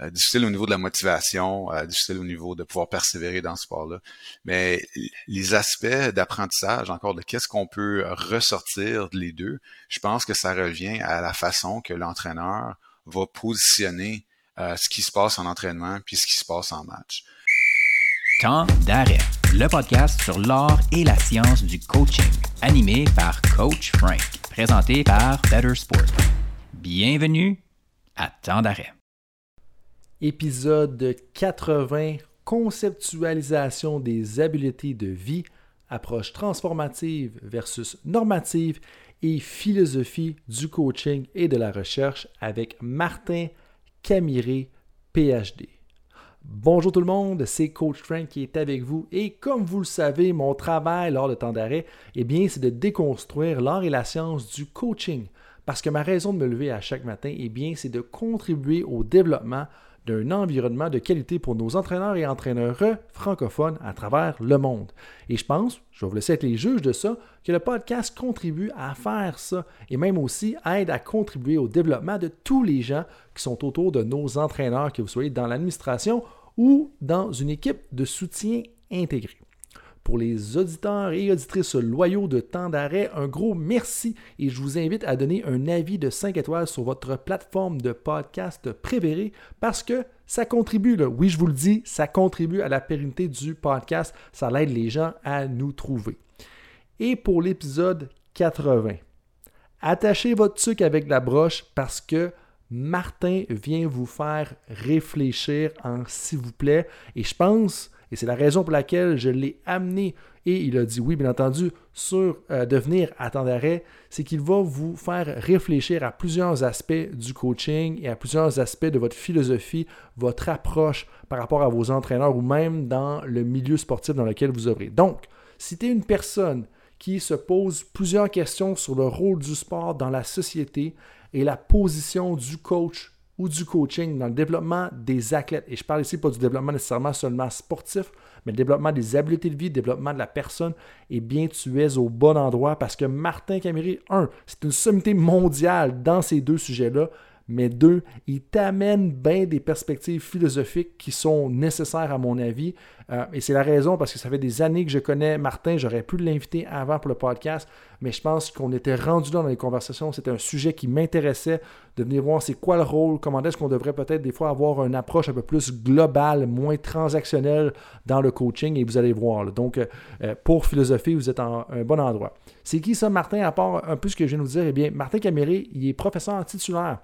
euh, difficile au niveau de la motivation, euh, difficile au niveau de pouvoir persévérer dans ce sport-là. Mais les aspects d'apprentissage, encore de qu'est-ce qu'on peut ressortir de les deux, je pense que ça revient à la façon que l'entraîneur va positionner euh, ce qui se passe en entraînement puis ce qui se passe en match. Temps d'arrêt, le podcast sur l'art et la science du coaching, animé par Coach Frank, présenté par Better Sport. Bienvenue à Temps d'arrêt épisode 80, conceptualisation des habiletés de vie, approche transformative versus normative et philosophie du coaching et de la recherche avec Martin Camiré, PhD. Bonjour tout le monde, c'est Coach Frank qui est avec vous et comme vous le savez, mon travail lors de temps d'arrêt, eh bien, c'est de déconstruire l'art et la science du coaching. Parce que ma raison de me lever à chaque matin, eh bien, c'est de contribuer au développement d'un environnement de qualité pour nos entraîneurs et entraîneurs francophones à travers le monde. Et je pense, je vais vous laisser être les juges de ça, que le podcast contribue à faire ça et même aussi aide à contribuer au développement de tous les gens qui sont autour de nos entraîneurs, que vous soyez dans l'administration ou dans une équipe de soutien intégrée. Pour les auditeurs et auditrices loyaux de temps d'arrêt, un gros merci et je vous invite à donner un avis de 5 étoiles sur votre plateforme de podcast préférée parce que ça contribue, oui je vous le dis, ça contribue à la pérennité du podcast, ça aide les gens à nous trouver. Et pour l'épisode 80, attachez votre sucre avec la broche parce que Martin vient vous faire réfléchir en s'il vous plaît. Et je pense et c'est la raison pour laquelle je l'ai amené et il a dit oui, bien entendu, sur euh, devenir à temps d'arrêt, c'est qu'il va vous faire réfléchir à plusieurs aspects du coaching et à plusieurs aspects de votre philosophie, votre approche par rapport à vos entraîneurs ou même dans le milieu sportif dans lequel vous œuvrez. Donc, si tu une personne qui se pose plusieurs questions sur le rôle du sport dans la société et la position du coach ou du coaching dans le développement des athlètes. Et je parle ici pas du développement nécessairement seulement sportif, mais le développement des habiletés de vie, le développement de la personne. Et bien, tu es au bon endroit parce que Martin Caméry, un, c'est une sommité mondiale dans ces deux sujets-là mais deux, il t'amène bien des perspectives philosophiques qui sont nécessaires à mon avis. Euh, et c'est la raison parce que ça fait des années que je connais Martin, j'aurais pu l'inviter avant pour le podcast, mais je pense qu'on était rendu là dans les conversations. C'était un sujet qui m'intéressait de venir voir c'est quoi le rôle, comment est-ce qu'on devrait peut-être des fois avoir une approche un peu plus globale, moins transactionnelle dans le coaching et vous allez voir. Donc, euh, euh, pour philosophie, vous êtes en un bon endroit. C'est qui ça, Martin, à part un peu ce que je viens de vous dire? Eh bien, Martin Caméré, il est professeur titulaire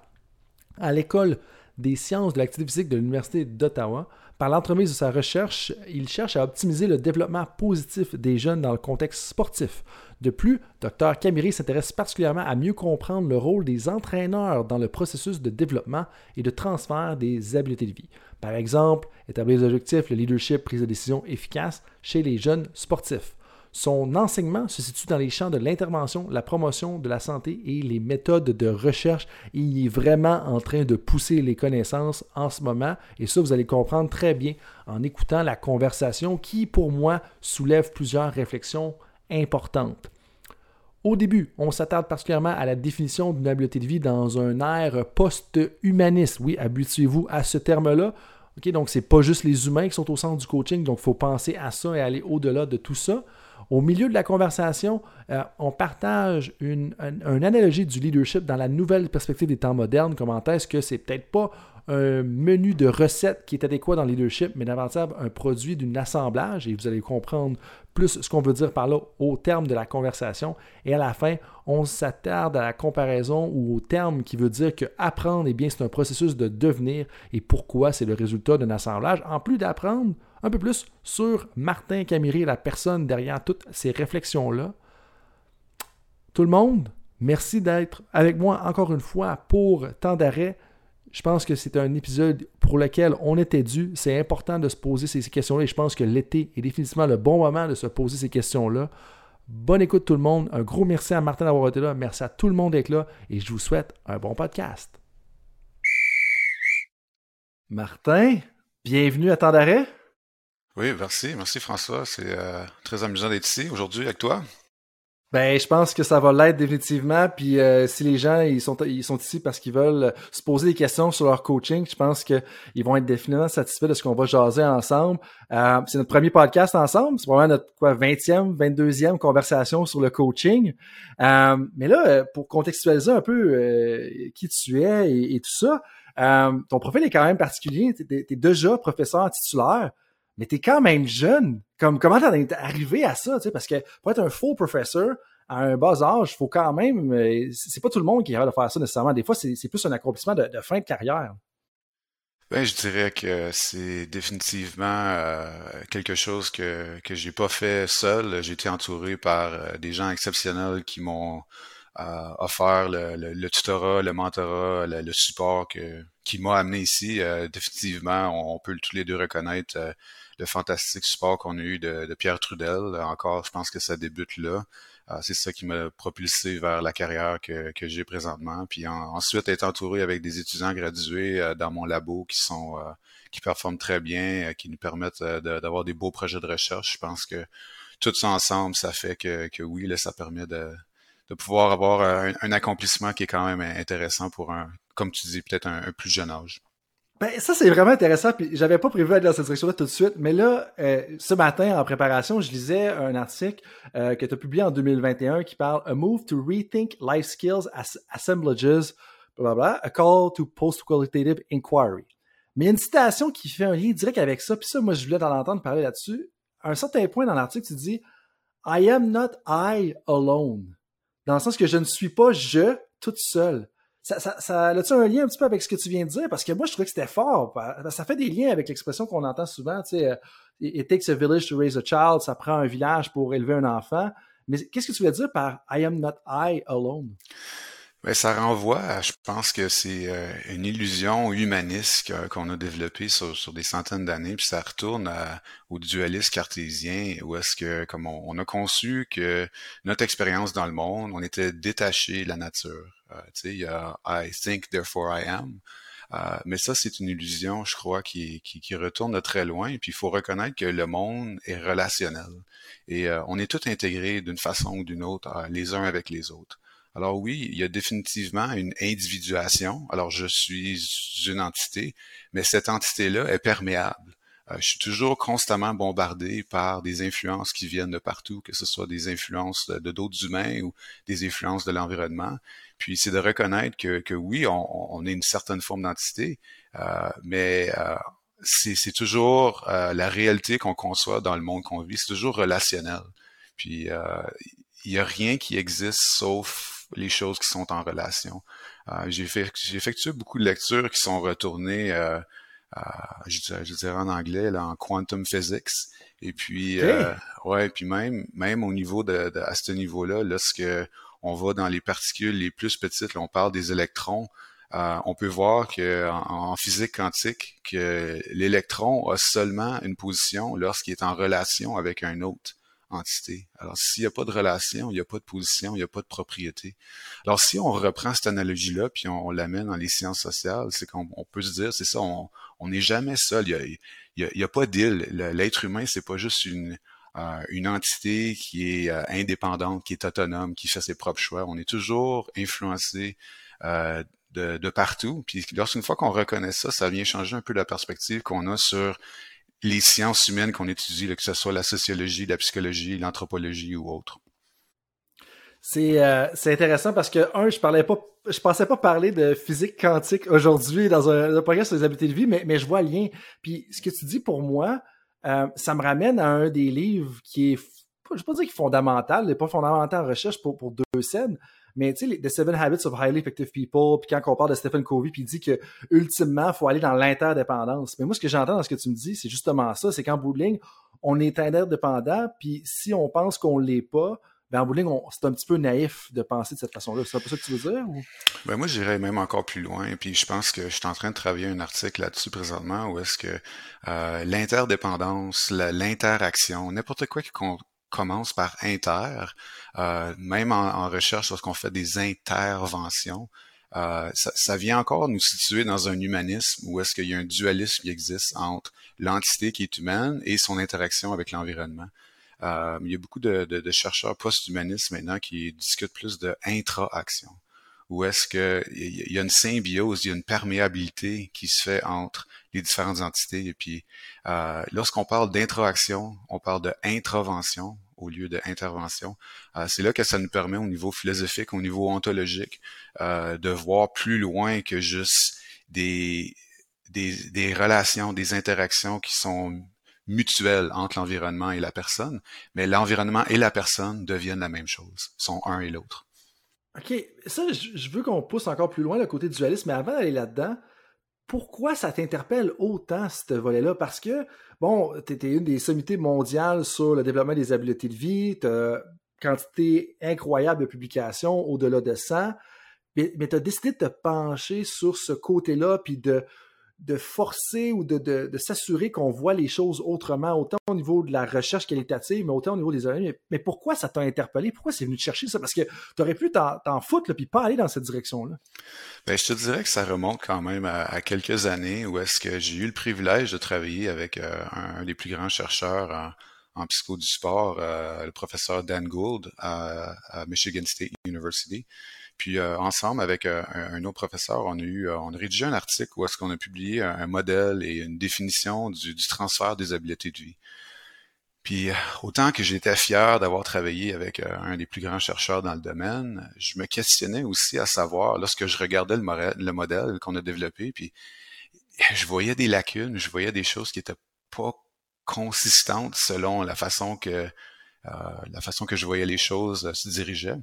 à l'école des sciences de l'activité physique de l'Université d'Ottawa. Par l'entremise de sa recherche, il cherche à optimiser le développement positif des jeunes dans le contexte sportif. De plus, Dr Camiri s'intéresse particulièrement à mieux comprendre le rôle des entraîneurs dans le processus de développement et de transfert des habiletés de vie. Par exemple, établir des objectifs, le leadership, prise de décision efficace chez les jeunes sportifs. Son enseignement se situe dans les champs de l'intervention, la promotion de la santé et les méthodes de recherche. Il est vraiment en train de pousser les connaissances en ce moment et ça, vous allez comprendre très bien en écoutant la conversation qui, pour moi, soulève plusieurs réflexions importantes. Au début, on s'attarde particulièrement à la définition d'une habileté de vie dans un air post-humaniste. Oui, habituez-vous à ce terme-là. Donc, ce n'est pas juste les humains qui sont au centre du coaching, donc il faut penser à ça et aller au-delà de tout ça. Au milieu de la conversation, euh, on partage une, analogie du leadership dans la nouvelle perspective des temps modernes. Comment est-ce que c'est peut-être pas un menu de recettes qui est adéquat dans le leadership, mais davantage un produit d'un assemblage, et vous allez comprendre plus ce qu'on veut dire par là au terme de la conversation. Et à la fin, on s'attarde à la comparaison ou au terme qui veut dire que apprendre, eh bien, c'est un processus de devenir et pourquoi c'est le résultat d'un assemblage? En plus d'apprendre, un peu plus sur Martin Camiri, la personne derrière toutes ces réflexions-là. Tout le monde, merci d'être avec moi encore une fois pour temps d'arrêt. Je pense que c'est un épisode pour lequel on était dû. C'est important de se poser ces questions-là et je pense que l'été est définitivement le bon moment de se poser ces questions-là. Bonne écoute tout le monde. Un gros merci à Martin d'avoir été là. Merci à tout le monde d'être là et je vous souhaite un bon podcast. Martin, bienvenue à temps d'arrêt. Oui, merci. Merci François. C'est euh, très amusant d'être ici aujourd'hui avec toi. Ben, je pense que ça va l'être définitivement. Puis euh, si les gens ils sont ils sont ici parce qu'ils veulent se poser des questions sur leur coaching, je pense qu'ils vont être définitivement satisfaits de ce qu'on va jaser ensemble. Euh, c'est notre premier podcast ensemble. C'est vraiment notre quoi 20e, 22e conversation sur le coaching. Euh, mais là, pour contextualiser un peu qui tu es et, tout ça, ton profil est quand même particulier. Tu es, déjà professeur titulaire mais t'es quand même jeune. Comme, comment t'es arrivé à ça, tu sais, parce que pour être un faux professeur, à un bas âge, faut quand même, euh, c'est pas tout le monde qui est capable de faire ça nécessairement. Des fois, c'est plus un accomplissement de, fin de carrière. Ben, je dirais que c'est définitivement euh, quelque chose que que j'ai pas fait seul. J'ai été entouré par euh, des gens exceptionnels qui m'ont offert le, tutorat, le mentorat, le, support que, qui m'a amené ici. définitivement, on, peut tous les deux reconnaître le fantastique support qu'on a eu de, Pierre Trudel. Encore, je pense que ça débute là. Euh, c'est ça qui m'a propulsé vers la carrière que, j'ai présentement. Puis ensuite, être entouré avec des étudiants gradués euh, dans mon labo qui sont euh, qui performent très bien, qui nous permettent d'avoir des beaux projets de recherche. Je pense que tout ensemble, ça fait que, que oui, ça permet de, de pouvoir avoir un, accomplissement qui est quand même intéressant pour un, comme tu dis, peut-être un plus jeune âge. Ben, ça, c'est vraiment intéressant. Puis j'avais pas prévu aller dans cette direction-là tout de suite. Mais là, euh, ce matin, en préparation, je lisais un article euh, que tu as publié en 2021 qui parle A Move to Rethink Life Skills Assemblages, blablabla, A Call to Post-Qualitative Inquiry. Mais il y a une citation qui fait un lien direct avec ça. Puis ça, moi, je voulais t'en entendre parler là-dessus. À un certain point dans l'article, tu dis I am not I alone. Dans le sens que je ne suis pas je toute seule ça, ça, ça a-tu un lien un petit peu avec ce que tu viens de dire? Parce que moi, je trouvais que c'était fort. Ça fait des liens avec l'expression qu'on entend souvent, tu sais, euh, it takes a village to raise a child, ça prend un village pour élever un enfant. Mais qu'est-ce que tu veux dire par I am not I alone? Ben, ça renvoie à, je pense que c'est euh, une illusion humaniste qu'on a développée sur, sur, des centaines d'années, puis ça retourne au dualisme cartésien, où est-ce que, comme on, a conçu que notre expérience dans le monde, on était détaché de la nature. Euh, tu sais, il y a I think, therefore I am. Euh, mais ça, c'est une illusion, je crois, qui, qui, qui, retourne de très loin. Et puis, il faut reconnaître que le monde est relationnel. Et on est tous intégrés d'une façon ou d'une autre, les uns avec les autres. Alors oui, il y a définitivement une individuation. Alors je suis une entité, mais cette entité-là est perméable. Euh, je suis toujours constamment bombardé par des influences qui viennent de partout, que ce soit des influences de d'autres humains ou des influences de l'environnement. Puis c'est de reconnaître que, que oui, on, on, est une certaine forme d'entité, euh, mais euh, c'est toujours la réalité qu'on conçoit dans le monde qu'on vit. C'est toujours relationnel. Puis il n'y a rien qui existe sauf les choses qui sont en relation. Euh, j'ai fait j'ai effectué beaucoup de lectures qui sont retournées euh, à, je, dirais en anglais là, en quantum physics et puis euh, ouais puis même même au niveau de, à ce niveau-là lorsque on va dans les particules les plus petites on parle des électrons euh, on peut voir que en, physique quantique que l'électron a seulement une position lorsqu'il est en relation avec un autre entité. Alors, s'il n'y a pas de relation, il n'y a pas de position, il n'y a pas de propriété. Alors, si on reprend cette analogie-là, puis on, l'amène dans les sciences sociales, c'est qu'on peut se dire, c'est ça, on n'est jamais seul. Il n'y a, a, pas d'île. L'être humain, c'est pas juste une, une entité qui est euh, indépendante, qui est autonome, qui fait ses propres choix. On est toujours influencé euh, de, de, partout. Puis lorsqu'une fois qu'on reconnaît ça, ça vient changer un peu la perspective qu'on a sur les sciences humaines qu'on étudie, que ce soit la sociologie, la psychologie, l'anthropologie ou autre. Euh, c'est intéressant parce que, un, je parlais pas, je pensais pas parler de physique quantique aujourd'hui dans un, programme sur les habiletés de vie, mais, mais je vois le lien. Puis ce que tu dis pour moi, euh, ça me ramène à un des livres qui est, je vais pas dire qu'il est fondamental, il n'est pas fondamental en recherche pour, deux scènes, mais tu sais, The Seven Habits of Highly Effective People, puis quand on parle de Stephen Covey, puis il dit que ultimement, il faut aller dans l'interdépendance. Mais moi, ce que j'entends dans ce que tu me dis, c'est justement ça, c'est qu'en bout de ligne, on est interdépendant, puis si on pense qu'on l'est pas, ben en ligne, c'est un petit peu naïf de penser de cette façon-là. C'est pas ça que tu veux dire? Ou? Ben moi, j'irais même encore plus loin. Puis je pense que je suis en train de travailler un article là-dessus présentement où est-ce que euh, l'interdépendance, l'interaction, n'importe quoi qui, commence par inter, euh, même en, recherche lorsqu'on fait des interventions, euh, ça, vient encore nous situer dans un humanisme où est-ce qu'il y a un dualisme qui existe entre l'entité qui est humaine et son interaction avec l'environnement. Euh, il y a beaucoup de, de, de chercheurs post-humanistes maintenant qui discutent plus de intra-action. Où est-ce que il y a une symbiose, il y a une perméabilité qui se fait entre les différentes entités. Et puis, euh, lorsqu'on parle d'interaction, on parle de intravention au lieu de. Euh, c'est là que ça nous permet au niveau philosophique, au niveau ontologique, euh, de voir plus loin que juste des, des, des relations, des interactions qui sont mutuelles entre l'environnement et la personne, mais l'environnement et la personne deviennent la même chose, sont un et l'autre. OK, ça, je veux qu'on pousse encore plus loin le côté dualisme, mais avant d'aller là-dedans, pourquoi ça t'interpelle autant, ce volet-là? Parce que, bon, tu étais une des sommités mondiales sur le développement des habiletés de vie, tu quantité incroyable de publications, au-delà de 100, mais, mais tu as décidé de te pencher sur ce côté-là, puis de, de forcer ou de, s'assurer qu'on voit les choses autrement, autant au niveau de la recherche qualitative, mais autant au niveau des données. Mais, pourquoi ça t'a interpellé? Pourquoi c'est venu te chercher ça? Parce que tu aurais pu t'en foutre puis pas aller dans cette direction-là. Ben, je te dirais que ça remonte quand même à, quelques années où est-ce que j'ai eu le privilège de travailler avec euh, un, des plus grands chercheurs en, psycho du sport, euh, le professeur Dan Gould à Michigan State University. Puis euh, ensemble avec euh, un, autre professeur, on a eu, euh, on a rédigé un article où est-ce qu'on a publié un, modèle et une définition du, du, transfert des habiletés de vie. Puis autant que j'étais fier d'avoir travaillé avec un des plus grands chercheurs dans le domaine, je me questionnais aussi à savoir, lorsque je regardais le, le modèle qu'on a développé, puis je voyais des lacunes, je voyais des choses qui étaient pas consistantes selon la façon que euh, la façon que je voyais les choses se dirigeaient.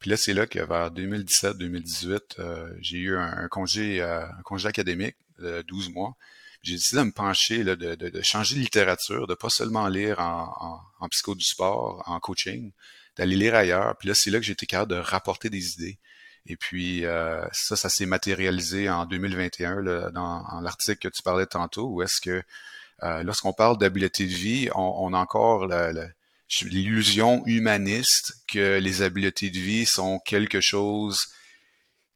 Puis là, c'est là que vers 2017-2018, euh, j'ai eu un, congé, euh, un congé académique de 12 mois. J'ai décidé de me pencher, là, de, de, de, changer de littérature, de pas seulement lire en, en, en psycho du sport, en coaching, d'aller lire ailleurs. Puis là, c'est là que j'ai été capable de rapporter des idées. Et puis euh, ça, ça s'est matérialisé en 2021 là, dans, l'article que tu parlais tantôt, où est-ce que euh, lorsqu'on parle d'habileté de vie, on, on a encore le, l'illusion humaniste que les habiletés de vie sont quelque chose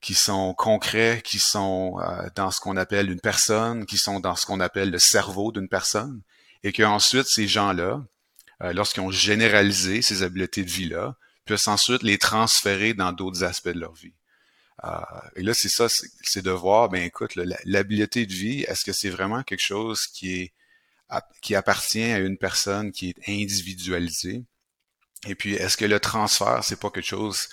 qui sont concrets, qui sont euh, dans ce qu'on appelle une personne, qui sont dans ce qu'on appelle le cerveau d'une personne, et qu'ensuite ces gens-là, euh, lorsqu'ils ont généralisé ces habiletés de vie-là, peuvent ensuite les transférer dans d'autres aspects de leur vie. Euh, et là, c'est ça, c'est de voir, ben écoute, l'habileté de vie, est-ce que c'est vraiment quelque chose qui est qui appartient à une personne qui est individualisée. Et puis, est-ce que le transfert, c'est pas quelque chose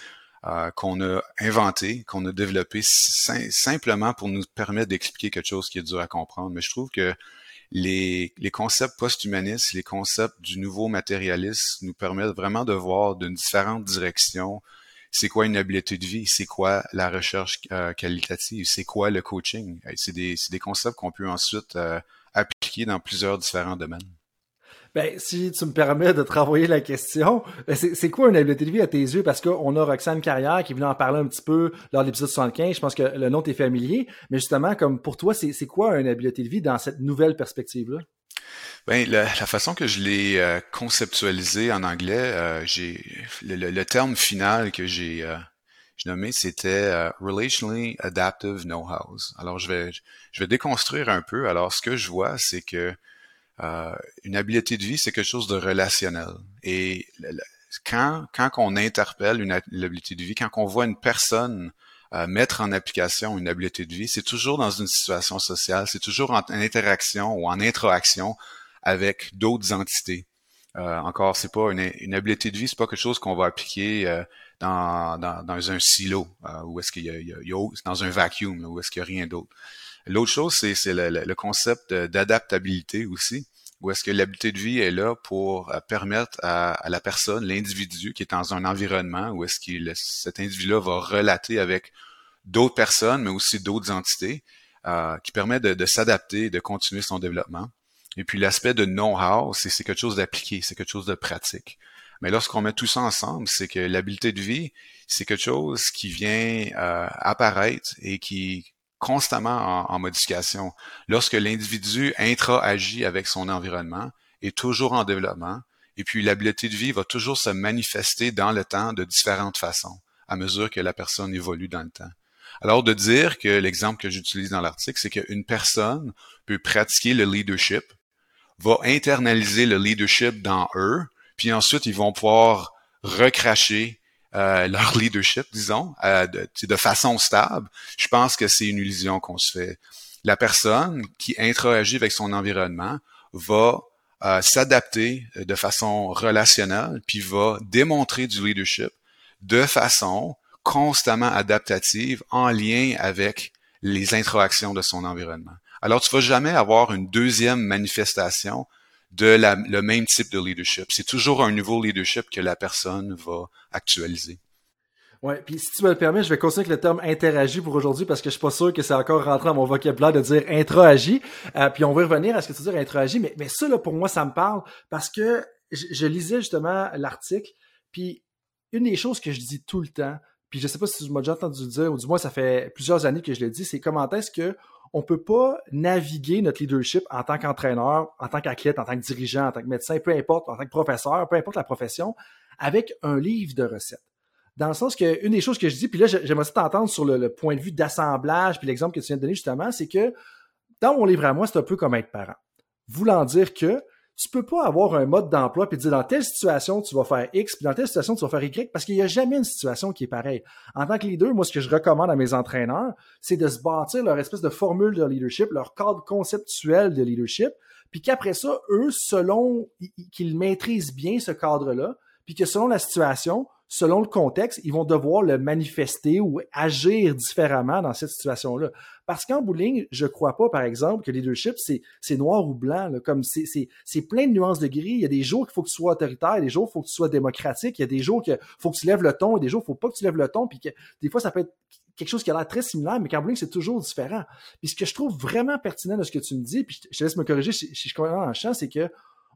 euh, qu'on a inventé, qu'on a développé simplement pour nous permettre d'expliquer quelque chose qui est dur à comprendre? Mais je trouve que les, les concepts post-humanistes, les concepts du nouveau matérialisme nous permettent vraiment de voir d'une différente direction c'est quoi une habileté de vie, c'est quoi la recherche euh, qualitative, c'est quoi le coaching? C'est des, des concepts qu'on peut ensuite euh, appliqué dans plusieurs différents domaines. Ben, si tu me permets de te renvoyer la question, ben, c'est quoi une habileté de vie à tes yeux? Parce qu'on a Roxane Carrière qui venait en parler un petit peu lors de l'épisode 75. Je pense que le nom t'est familier. Mais justement, comme pour toi, c'est quoi une habileté de vie dans cette nouvelle perspective-là? Ben, la, façon que je l'ai euh, conceptualisé en anglais, euh, j'ai le, terme final que j'ai euh, nommé, c'était euh, Relationally Adaptive Know-How. Alors, je vais, je vais déconstruire un peu. Alors, ce que je vois, c'est que euh, une habileté de vie, c'est quelque chose de relationnel. Et quand, quand on interpelle une, habileté de vie, quand on voit une personne euh, mettre en application une habileté de vie, c'est toujours dans une situation sociale, c'est toujours en, interaction ou en interaction avec d'autres entités. Euh, encore, c'est pas une, une, habileté de vie, c'est pas quelque chose qu'on va appliquer euh, dans, dans, dans, un silo euh, où est-ce qu'il y a, il y a, dans un vacuum où est-ce qu'il y a rien d'autre. L'autre chose, c'est, c'est le, le, concept d'adaptabilité aussi, où est-ce que l'habileté de vie est là pour euh, permettre à, à la personne, l'individu qui est dans un environnement où est-ce qu'il cet individu-là va relater avec d'autres personnes, mais aussi d'autres entités, euh, qui permet de, de s'adapter, de continuer son développement. Et puis l'aspect de know-how, c'est quelque chose d'appliqué, c'est quelque chose de pratique. Mais lorsqu'on met tout ça ensemble, c'est que l'habileté de vie, c'est quelque chose qui vient euh, apparaître et qui est constamment en, modification. Lorsque l'individu intra-agit avec son environnement, est toujours en développement, et puis l'habileté de vie va toujours se manifester dans le temps de différentes façons, à mesure que la personne évolue dans le temps. Alors de dire que l'exemple que j'utilise dans l'article, c'est qu'une personne peut pratiquer le leadership va internaliser le leadership dans eux, puis ensuite ils vont pouvoir recracher euh, leur leadership, disons, euh, de, de, façon stable, je pense que c'est une illusion qu'on se fait. La personne qui interagit avec son environnement va euh, s'adapter de façon relationnelle, puis va démontrer du leadership de façon constamment adaptative en lien avec les interactions de son environnement. Alors, tu vas jamais avoir une deuxième manifestation de la, le même type de leadership. C'est toujours un nouveau leadership que la personne va actualiser. Oui, puis si tu me le permets, je vais continuer avec le terme interagir pour aujourd'hui parce que je suis pas sûr que c'est encore rentré dans mon vocabulaire de dire intra-agi. Euh, puis on va revenir à ce que tu dire intra-agi, mais, mais ça, là, pour moi, ça me parle parce que je, je lisais justement l'article, puis une des choses que je dis tout le temps, puis je sais pas si tu m'as déjà entendu le dire, ou du moins ça fait plusieurs années que je le dis, c'est comment est-ce que on peut pas naviguer notre leadership en tant qu'entraîneur, en tant qu'athlète, en tant que dirigeant, en tant que médecin, peu importe, en tant que professeur, peu importe la profession, avec un livre de recettes. Dans le sens que une des choses que je dis, puis là, j'aimerais t'entendre sur le, point de vue d'assemblage, puis l'exemple que tu viens de donner justement, c'est que dans mon livre à moi, c'est un peu comme être parent. Voulant dire que tu peux pas avoir un mode d'emploi puis dire dans telle situation tu vas faire X puis dans telle situation tu vas faire Y parce qu'il n'y a jamais une situation qui est pareille. En tant que leader, moi ce que je recommande à mes entraîneurs, c'est de se bâtir leur espèce de formule de leadership, leur cadre conceptuel de leadership, puis qu'après ça, eux, selon qu'ils maîtrisent bien ce cadre-là, puis que selon la situation, selon le contexte, ils vont devoir le manifester ou agir différemment dans cette situation-là. Parce qu'en bowling, je crois pas, par exemple, que le leadership, c'est noir ou blanc. comme c'est plein de nuances de gris. Il y a des jours qu'il faut que tu sois autoritaire, il y a des jours qu'il faut que tu sois démocratique, il y a des jours qu'il faut que tu lèves le ton, il y a des jours qu'il faut pas que tu lèves le ton, puis que des fois, ça peut être quelque chose qui a l'air très similaire, mais qu'en bowling, c'est toujours différent. Puis ce que je trouve vraiment pertinent de ce que tu me dis, puis je te laisse me corriger si, je comprends le champ, c'est que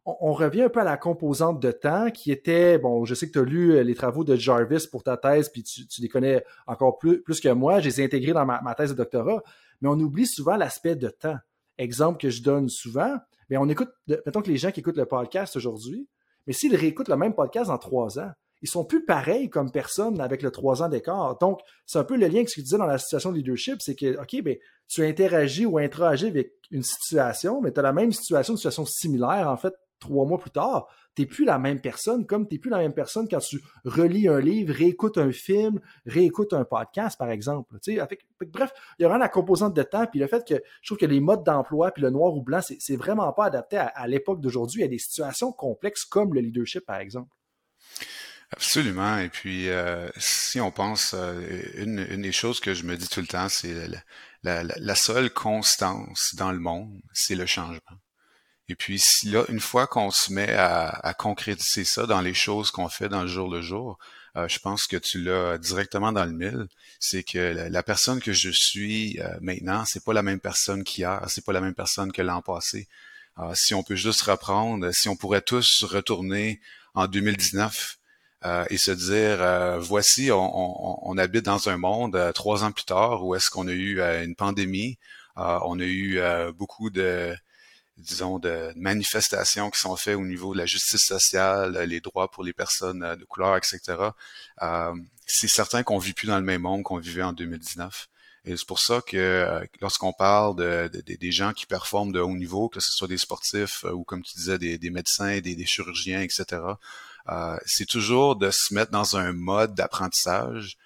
on, revient un peu à la composante de temps qui était, bon, je sais que tu as lu euh, les travaux de Jarvis pour ta thèse, puis tu, les connais encore plus, que moi, je les ai intégrés dans ma, thèse de doctorat, mais on oublie souvent l'aspect de temps. Exemple que je donne souvent, mais on écoute, mettons que les gens qui écoutent le podcast aujourd'hui, mais s'ils réécoutent le même podcast en trois ans, ils sont plus pareils comme personne avec le trois ans d'écart. Donc, c'est un peu le lien que tu disais dans la situation de leadership, c'est que, OK, ben, tu interagis ou interagis avec une situation, mais tu as la même situation, une situation similaire, en fait, trois mois plus tard, t'es plus la même personne, comme t'es plus la même personne quand tu relis un livre, réécoutes un film, réécoutes un podcast, par exemple. bref, il y aura la composante de temps, puis le fait que je trouve que les modes d'emploi, puis le noir ou blanc, c'est vraiment pas adapté à, l'époque d'aujourd'hui. A des situations complexes comme le leadership, par exemple. Absolument. Et puis, euh, si on pense, euh, une, des choses que je me dis tout le temps, c'est la seule constance dans le monde, c'est le changement. Et puis là, une fois qu'on se met à, à, concrétiser ça dans les choses qu'on fait dans le jour le jour, euh, je pense que tu l'as directement dans le mille. C'est que la, personne que je suis euh, maintenant, c'est pas la même personne qu'hier, c'est pas la même personne que l'an passé. Euh, si on peut juste reprendre, si on pourrait tous retourner en 2019 euh, et se dire, voici, on, on, habite dans un monde trois ans plus tard où est-ce qu'on a eu une pandémie, on a eu beaucoup de disons, de manifestations qui sont faites au niveau de la justice sociale, les droits pour les personnes euh, de couleur, etc. Euh, c'est certain qu'on vit plus dans le même monde qu'on vivait en 2019. Et c'est pour ça que euh, lorsqu'on parle de, des gens qui performent de haut niveau, que ce soit des sportifs ou comme tu disais, des, médecins, des, des, chirurgiens, etc., c'est toujours de se mettre dans un mode d'apprentissage,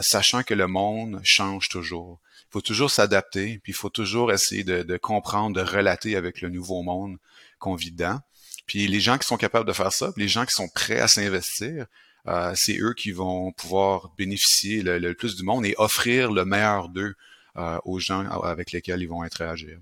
sachant que le monde change toujours faut toujours s'adapter, puis il faut toujours essayer de, comprendre, de relater avec le nouveau monde qu'on vit dedans. Puis les gens qui sont capables de faire ça, les gens qui sont prêts à s'investir, euh, c'est eux qui vont pouvoir bénéficier le, plus du monde et offrir le meilleur d'eux euh, aux gens avec lesquels ils vont interagir.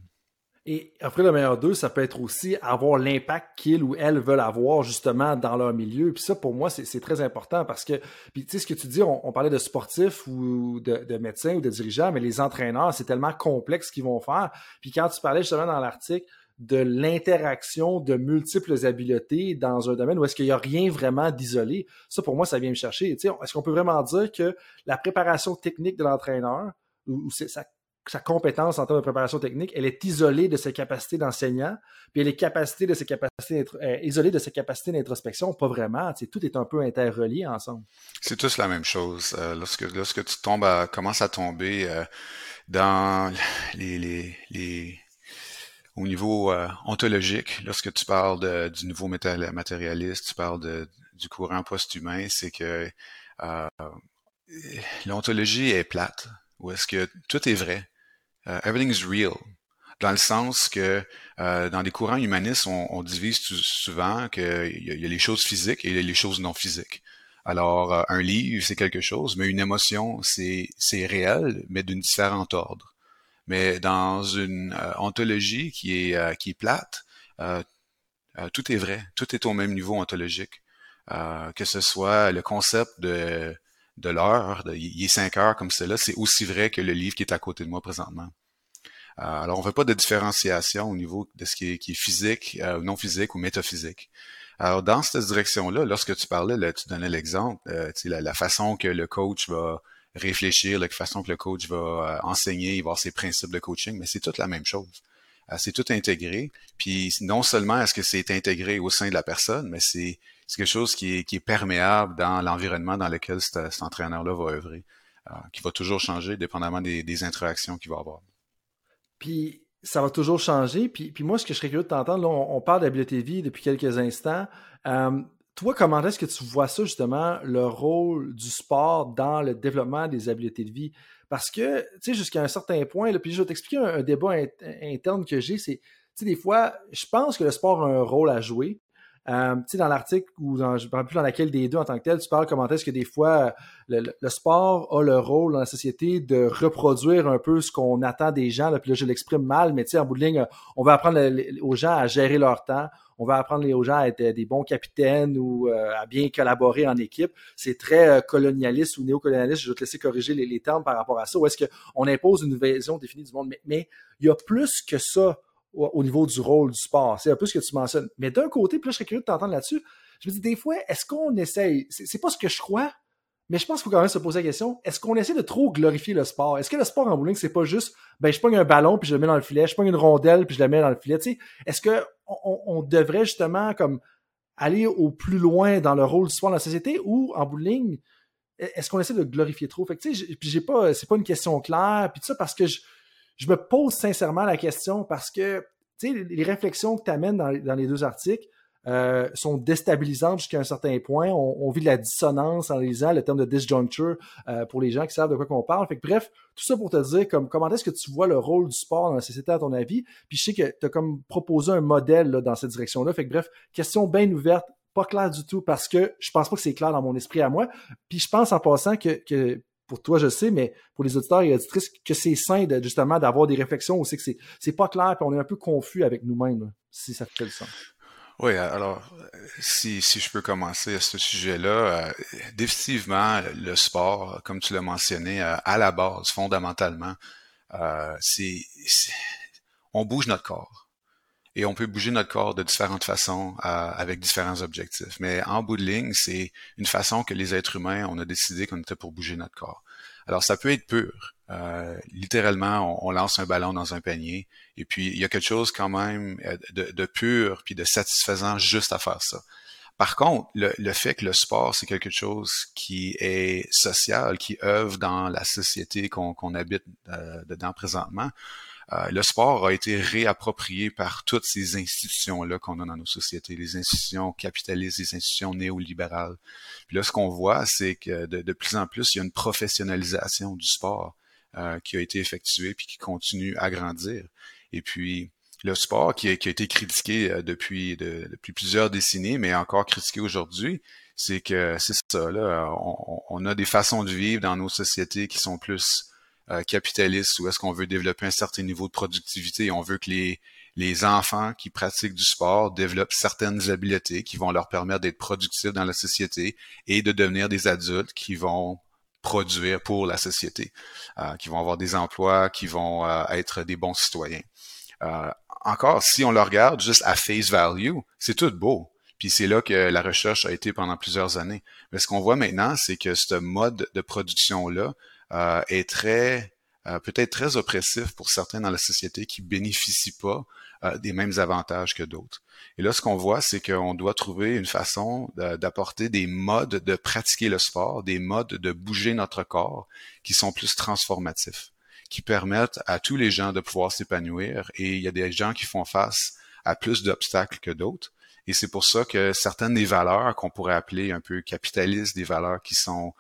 Et offrir le meilleur d'eux, ça peut être aussi avoir l'impact qu'ils ou elles veulent avoir justement dans leur milieu. Puis ça, pour moi, c'est très important parce que, puis tu sais, ce que tu dis, on, parlait de sportifs ou de, médecins ou de dirigeants, mais les entraîneurs, c'est tellement complexe ce qu'ils vont faire. Puis quand tu parlais justement dans l'article de l'interaction de multiples habiletés dans un domaine où est-ce qu'il n'y a rien vraiment d'isolé, ça, pour moi, ça vient me chercher. Tu sais, est-ce qu'on peut vraiment dire que la préparation technique de l'entraîneur, ou, ça sa compétence en termes de préparation technique, elle est isolée de ses capacités d'enseignant, puis elle est capacité de ses capacités euh, isolée de ses capacités d'introspection, pas vraiment. tout est un peu interrelié ensemble. C'est tous la même chose. Euh, lorsque, lorsque tu tombes commences à tomber euh, dans les, les, les au niveau ontologique, lorsque tu parles du nouveau matérialiste, tu parles du courant post-humain, c'est que l'ontologie est plate, ou est-ce que tout est vrai? Everything is real dans le sens que euh, dans les courants humanistes, on, divise souvent qu'il y, y, a les choses physiques et les choses non physiques. Alors, euh, un livre, c'est quelque chose, mais une émotion, c'est réel, mais d'une différente ordre. Mais dans une euh, ontologie qui est, qui est plate, tout est vrai, tout est au même niveau ontologique. que ce soit le concept de, de l'heure, il est 5 heures comme cela, c'est aussi vrai que le livre qui est à côté de moi présentement. Euh, alors, on ne fait pas de différenciation au niveau de ce qui est, physique, euh, non physique ou métaphysique. Alors, dans cette direction-là, lorsque tu parlais, là, tu donnais l'exemple, euh, la, la, façon que le coach va réfléchir, la façon que le coach va enseigner, voir ses principes de coaching, mais c'est toute la même chose. c'est tout intégré. Puis non seulement est-ce que c'est intégré au sein de la personne, mais c'est quelque chose qui est, perméable dans l'environnement dans lequel cet, entraîneur-là va œuvrer, qui va toujours changer dépendamment des, interactions qu'il va avoir. Puis ça va toujours changer. Puis, moi, ce que je serais curieux de t'entendre, là, on, parle d'habileté de vie depuis quelques instants. Euh, toi, comment est-ce que tu vois ça, justement, le rôle du sport dans le développement des habiletés de vie? Parce que, tu sais, jusqu'à un certain point, là, puis je vais t'expliquer un, débat interne que j'ai, c'est, tu sais, des fois, je pense que le sport a un rôle à jouer, euh, dans l'article ou dans, je ne plus dans laquelle des deux en tant que tel, tu parles comment est-ce que des fois le, sport a le rôle dans la société de reproduire un peu ce qu'on attend des gens. Là, puis là, je l'exprime mal, mais tu sais, en bout de ligne, on va apprendre aux gens à gérer leur temps. On va apprendre aux gens à être des bons capitaines ou euh, à bien collaborer en équipe. C'est très euh, colonialiste ou néocolonialiste. Je vais te laisser corriger les, termes par rapport à ça. Ou est-ce qu'on impose une vision définie du monde? Mais il y a plus que ça au, niveau du rôle du sport. C'est un peu ce que tu mentionnes. Mais d'un côté, puis là, je serais curieux de t'entendre là-dessus. Je me dis, des fois, est-ce qu'on essaye, c'est pas ce que je crois, mais je pense qu'il faut quand même se poser la question, est-ce qu'on essaie de trop glorifier le sport? Est-ce que le sport en bowling, c'est pas juste, ben, je pogne un ballon puis je le mets dans le filet, je pogne une rondelle puis je la mets dans le filet, tu sais? Est-ce que on, devrait justement, comme, aller au plus loin dans le rôle du sport dans la société ou en bowling, est-ce qu'on essaie de glorifier trop? Fait que, tu sais, j'ai pas, c'est pas une question claire, puis tout ça parce que je, je me pose sincèrement la question parce que les réflexions que tu amènes dans, les deux articles euh, sont déstabilisantes jusqu'à un certain point. On, vit de la dissonance en lisant le terme de disjuncture euh, pour les gens qui savent de quoi qu'on parle. Fait que, bref, tout ça pour te dire comme, comment est-ce que tu vois le rôle du sport dans la société à ton avis? Puis je sais que tu as comme proposé un modèle dans cette direction-là. Fait que bref, question bien ouverte, pas claire du tout parce que je pense pas que c'est clair dans mon esprit à moi. Puis je pense en passant que pour toi, je sais, mais pour les auditeurs et auditrices, que c'est sain de, justement d'avoir des réflexions aussi que c'est, pas clair, puis on est un peu confus avec nous-mêmes, si ça fait le sens. Oui, alors, si, si je peux commencer à ce sujet-là, euh, définitivement, le sport, comme tu l'as mentionné, euh, à la base, fondamentalement, euh, c'est, on bouge notre corps. Et on peut bouger notre corps de différentes façons avec différents objectifs. Mais en bout de ligne, c'est une façon que les êtres humains, on a décidé qu'on était pour bouger notre corps. Alors ça peut être pur. Euh, littéralement, on, lance un ballon dans un panier et puis il y a quelque chose quand même euh, de, pur puis de satisfaisant juste à faire ça. Par contre, le, fait que le sport, c'est quelque chose qui est social, qui œuvre dans la société qu'on habite euh, dedans présentement, euh, le sport a été réapproprié par toutes ces institutions-là qu'on a dans nos sociétés, les institutions capitalistes, les institutions néolibérales. Puis là, ce qu'on voit, c'est que de, plus en plus, il y a une professionnalisation du sport euh, qui a été effectuée puis qui continue à grandir. Et puis, le sport qui a, été critiqué euh, depuis, plusieurs décennies, mais encore critiqué aujourd'hui, c'est que c'est ça, là, on, a des façons de vivre dans nos sociétés qui sont plus euh, capitaliste ou est-ce qu'on veut développer un certain niveau de productivité et on veut que les, les enfants qui pratiquent du sport développent certaines habiletés qui vont leur permettre d'être productifs dans la société et de devenir des adultes qui vont produire pour la société, euh, qui vont avoir des emplois, qui vont euh, être des bons citoyens. encore, si on le regarde juste à face value, c'est tout beau. Puis c'est là que la recherche a été pendant plusieurs années. Mais ce qu'on voit maintenant, c'est que ce mode de production-là euh, est très euh, peut-être très oppressif pour certains dans la société qui bénéficient pas euh, des mêmes avantages que d'autres. Et là, ce qu'on voit, c'est qu'on doit trouver une façon d'apporter des modes de pratiquer le sport, des modes de bouger notre corps qui sont plus transformatifs, qui permettent à tous les gens de pouvoir s'épanouir et il y a des gens qui font face à plus d'obstacles que d'autres. Et c'est pour ça que certaines des valeurs qu'on pourrait appeler un peu capitalistes, des valeurs qui sont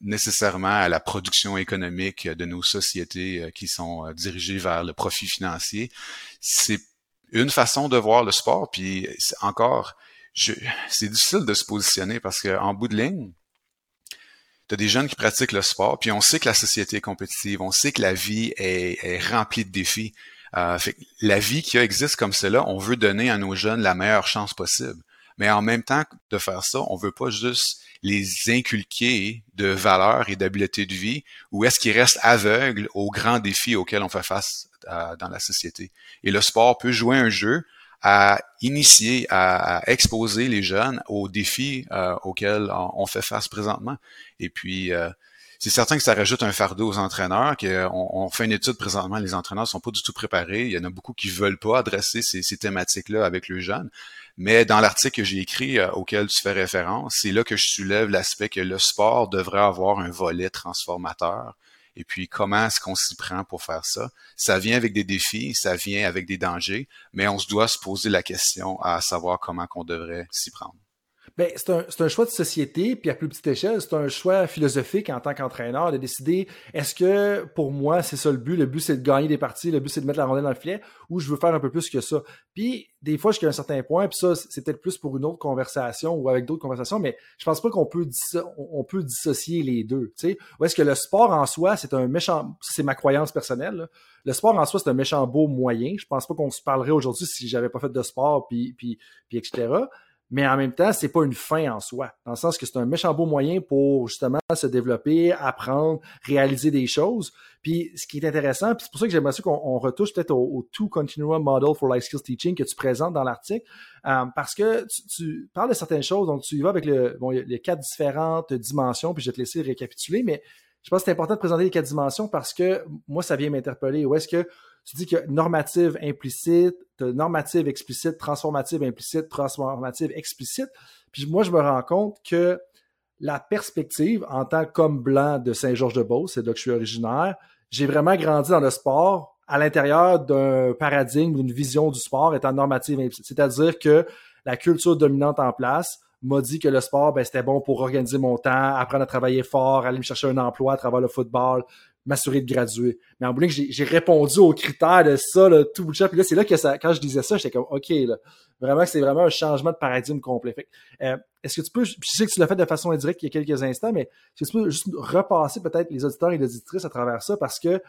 nécessairement à la production économique de nos sociétés euh, qui sont euh, dirigées vers le profit financier, c'est une façon de voir le sport. Puis encore, c'est difficile de se positionner parce qu'en bout de ligne, tu as des jeunes qui pratiquent le sport, puis on sait que la société est compétitive, on sait que la vie est, remplie de défis. Euh, la vie qui existe comme cela, on veut donner à nos jeunes la meilleure chance possible. Mais en même temps de faire ça, on veut pas juste les inculquer de valeurs et d'habiletés de vie, ou est-ce qu'ils restent aveugles aux grands défis auxquels on fait face euh, dans la société? Et le sport peut jouer un jeu à initier, à, exposer les jeunes aux défis euh, auxquels on, fait face présentement. Et puis, euh, c'est certain que ça rajoute un fardeau aux entraîneurs. qu'on on fait une étude présentement, les entraîneurs sont pas du tout préparés. Il y en a beaucoup qui veulent pas adresser ces, ces thématiques-là avec le jeune. Mais dans l'article que j'ai écrit euh, auquel tu fais référence, c'est là que je soulève l'aspect que le sport devrait avoir un volet transformateur. Et puis, comment est-ce qu'on s'y prend pour faire ça? Ça vient avec des défis, ça vient avec des dangers, mais on se doit se poser la question à savoir comment qu'on devrait s'y prendre. Ben, c'est un, un, choix de société, puis à plus petite échelle, c'est un choix philosophique en tant qu'entraîneur de décider est-ce que pour moi c'est ça le but, le but c'est de gagner des parties, le but c'est de mettre la rondelle dans le filet, ou je veux faire un peu plus que ça? Puis des fois jusqu'à un certain point, puis ça c'est peut-être plus pour une autre conversation ou avec d'autres conversations, mais je pense pas qu'on peut on peut dissocier les deux. Sais, ou est-ce que le sport en soi c'est un méchant, c'est ma croyance personnelle. Le sport en soi c'est un méchant beau moyen. Je pense pas qu'on se parlerait aujourd'hui si j'avais pas fait de sport puis puis puis etc mais en même temps, c'est pas une fin en soi, dans le sens que c'est un méchant beau moyen pour justement se développer, apprendre, réaliser des choses. Puis ce qui est intéressant, puis c'est pour ça que j'aimerais qu'on retouche peut-être au, Two Continuum Model for Life Skills Teaching que tu présentes dans l'article, euh, parce que tu, parles de certaines choses, donc tu y vas avec le, bon, les quatre différentes dimensions, puis je vais te laisser récapituler, mais je pense que c'est important de présenter les quatre dimensions parce que moi, ça vient m'interpeller. Où est-ce que tu dis que normative implicite, normative explicite, transformative implicite, transformative explicite. Puis moi, je me rends compte que la perspective, en tant qu'homme blanc de Saint-Georges-de-Beauce, c'est là que je suis originaire, j'ai vraiment grandi dans le sport à l'intérieur d'un paradigme, d'une vision du sport étant normative implicite. C'est-à-dire que la culture dominante en place m'a dit que le sport, ben, c'était bon pour organiser mon temps, apprendre à travailler fort, aller me chercher un emploi à travers le football, m'assurer de graduer. Mais en bout j'ai répondu aux critères de ça, là, tout bout de. Puis là, c'est là que ça, quand je disais ça, j'étais comme, OK, là, vraiment, c'est vraiment un changement de paradigme complet. Euh, est-ce que tu peux, je sais que tu l'as fait de façon indirecte il y a quelques instants, mais est-ce que tu peux juste repasser peut-être les auditeurs et les auditrices à travers ça? Parce que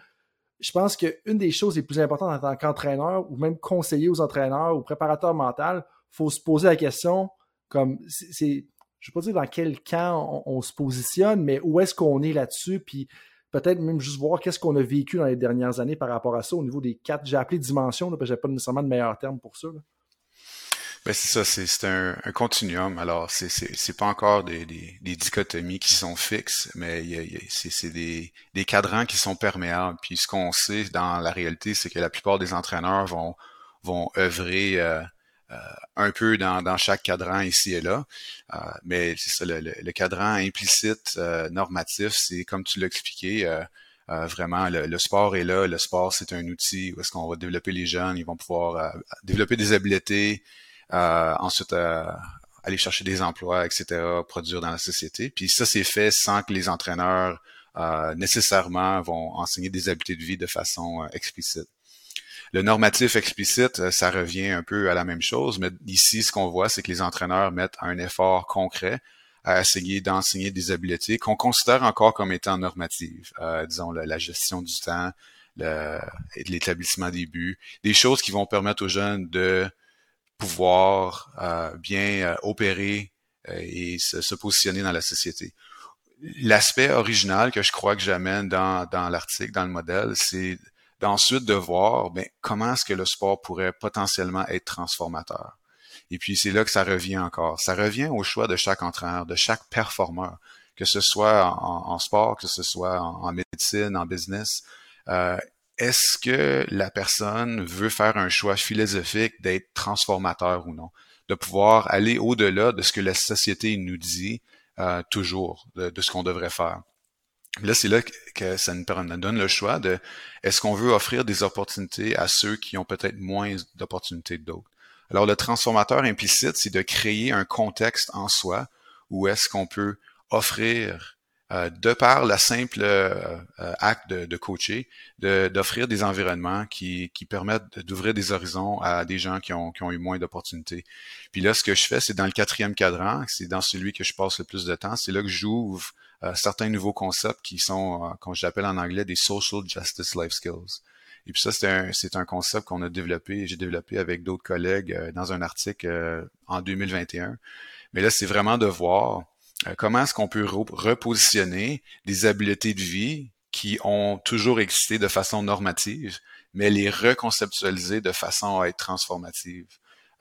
je pense qu'une des choses les plus importantes en tant qu'entraîneur ou même conseiller aux entraîneurs ou préparateur mental, faut se poser la question comme, c'est, je ne vais pas dire dans quel camp on, on se positionne, mais où est-ce qu'on est là-dessus, puis peut-être même juste voir qu'est-ce qu'on a vécu dans les dernières années par rapport à ça au niveau des quatre, j'ai appelé dimensions, parce que pas nécessairement de meilleur terme pour ça. Ben c'est ça, c'est un, continuum. Alors, c'est pas encore des, dichotomies qui sont fixes, mais c'est des, des cadrans qui sont perméables. Puis ce qu'on sait dans la réalité, c'est que la plupart des entraîneurs vont, vont œuvrer euh, un peu dans, dans, chaque cadran ici et là. Euh, mais c'est ça, le, le, cadran implicite euh, normatif, c'est comme tu l'as expliqué, vraiment, le, sport est là. Le sport, c'est un outil où est-ce qu'on va développer les jeunes, ils vont pouvoir développer des habiletés, ensuite aller chercher des emplois, etc., produire dans la société. Puis ça, c'est fait sans que les entraîneurs nécessairement vont enseigner des habiletés de vie de façon explicite. Le normatif explicite, euh, ça revient un peu à la même chose, mais ici, ce qu'on voit, c'est que les entraîneurs mettent un effort concret à essayer d'enseigner des habiletés qu'on considère encore comme étant normatives, euh, disons la, gestion du temps, l'établissement des buts, des choses qui vont permettre aux jeunes de pouvoir euh, bien opérer et se, se, positionner dans la société. L'aspect original que je crois que j'amène dans, dans l'article, dans le modèle, c'est d'ensuite de voir ben, comment est-ce que le sport pourrait potentiellement être transformateur? Et puis c'est là que ça revient encore. Ça revient au choix de chaque entraîneur, de chaque performeur, que ce soit en, sport, que ce soit en, médecine, en business. Euh, est-ce que la personne veut faire un choix philosophique d'être transformateur ou non, de pouvoir aller au-delà de ce que la société nous dit euh, toujours, de ce qu'on devrait faire? Là, c'est là que ça nous donne le choix de est-ce qu'on veut offrir des opportunités à ceux qui ont peut-être moins d'opportunités que d'autres? Alors, le transformateur implicite, c'est de créer un contexte en soi où est-ce qu'on peut offrir euh, de par la simple euh, euh, acte de, de coacher, d'offrir des environnements qui, qui permettent d'ouvrir des horizons à des gens qui ont, qui ont eu moins d'opportunités. Puis là, ce que je fais, c'est dans le quatrième cadran, c'est dans celui que je passe le plus de temps, c'est là que j'ouvre certains nouveaux concepts qui sont, comme j'appelle en anglais, des social justice life skills. Et puis ça, c'est un, c'est un concept qu'on a développé, j'ai développé avec d'autres collègues dans un article en 2021. Mais là, c'est vraiment de voir euh, comment est-ce qu'on peut repositionner des habiletés de vie qui ont toujours existé de façon normative, mais les reconceptualiser de façon à être transformative.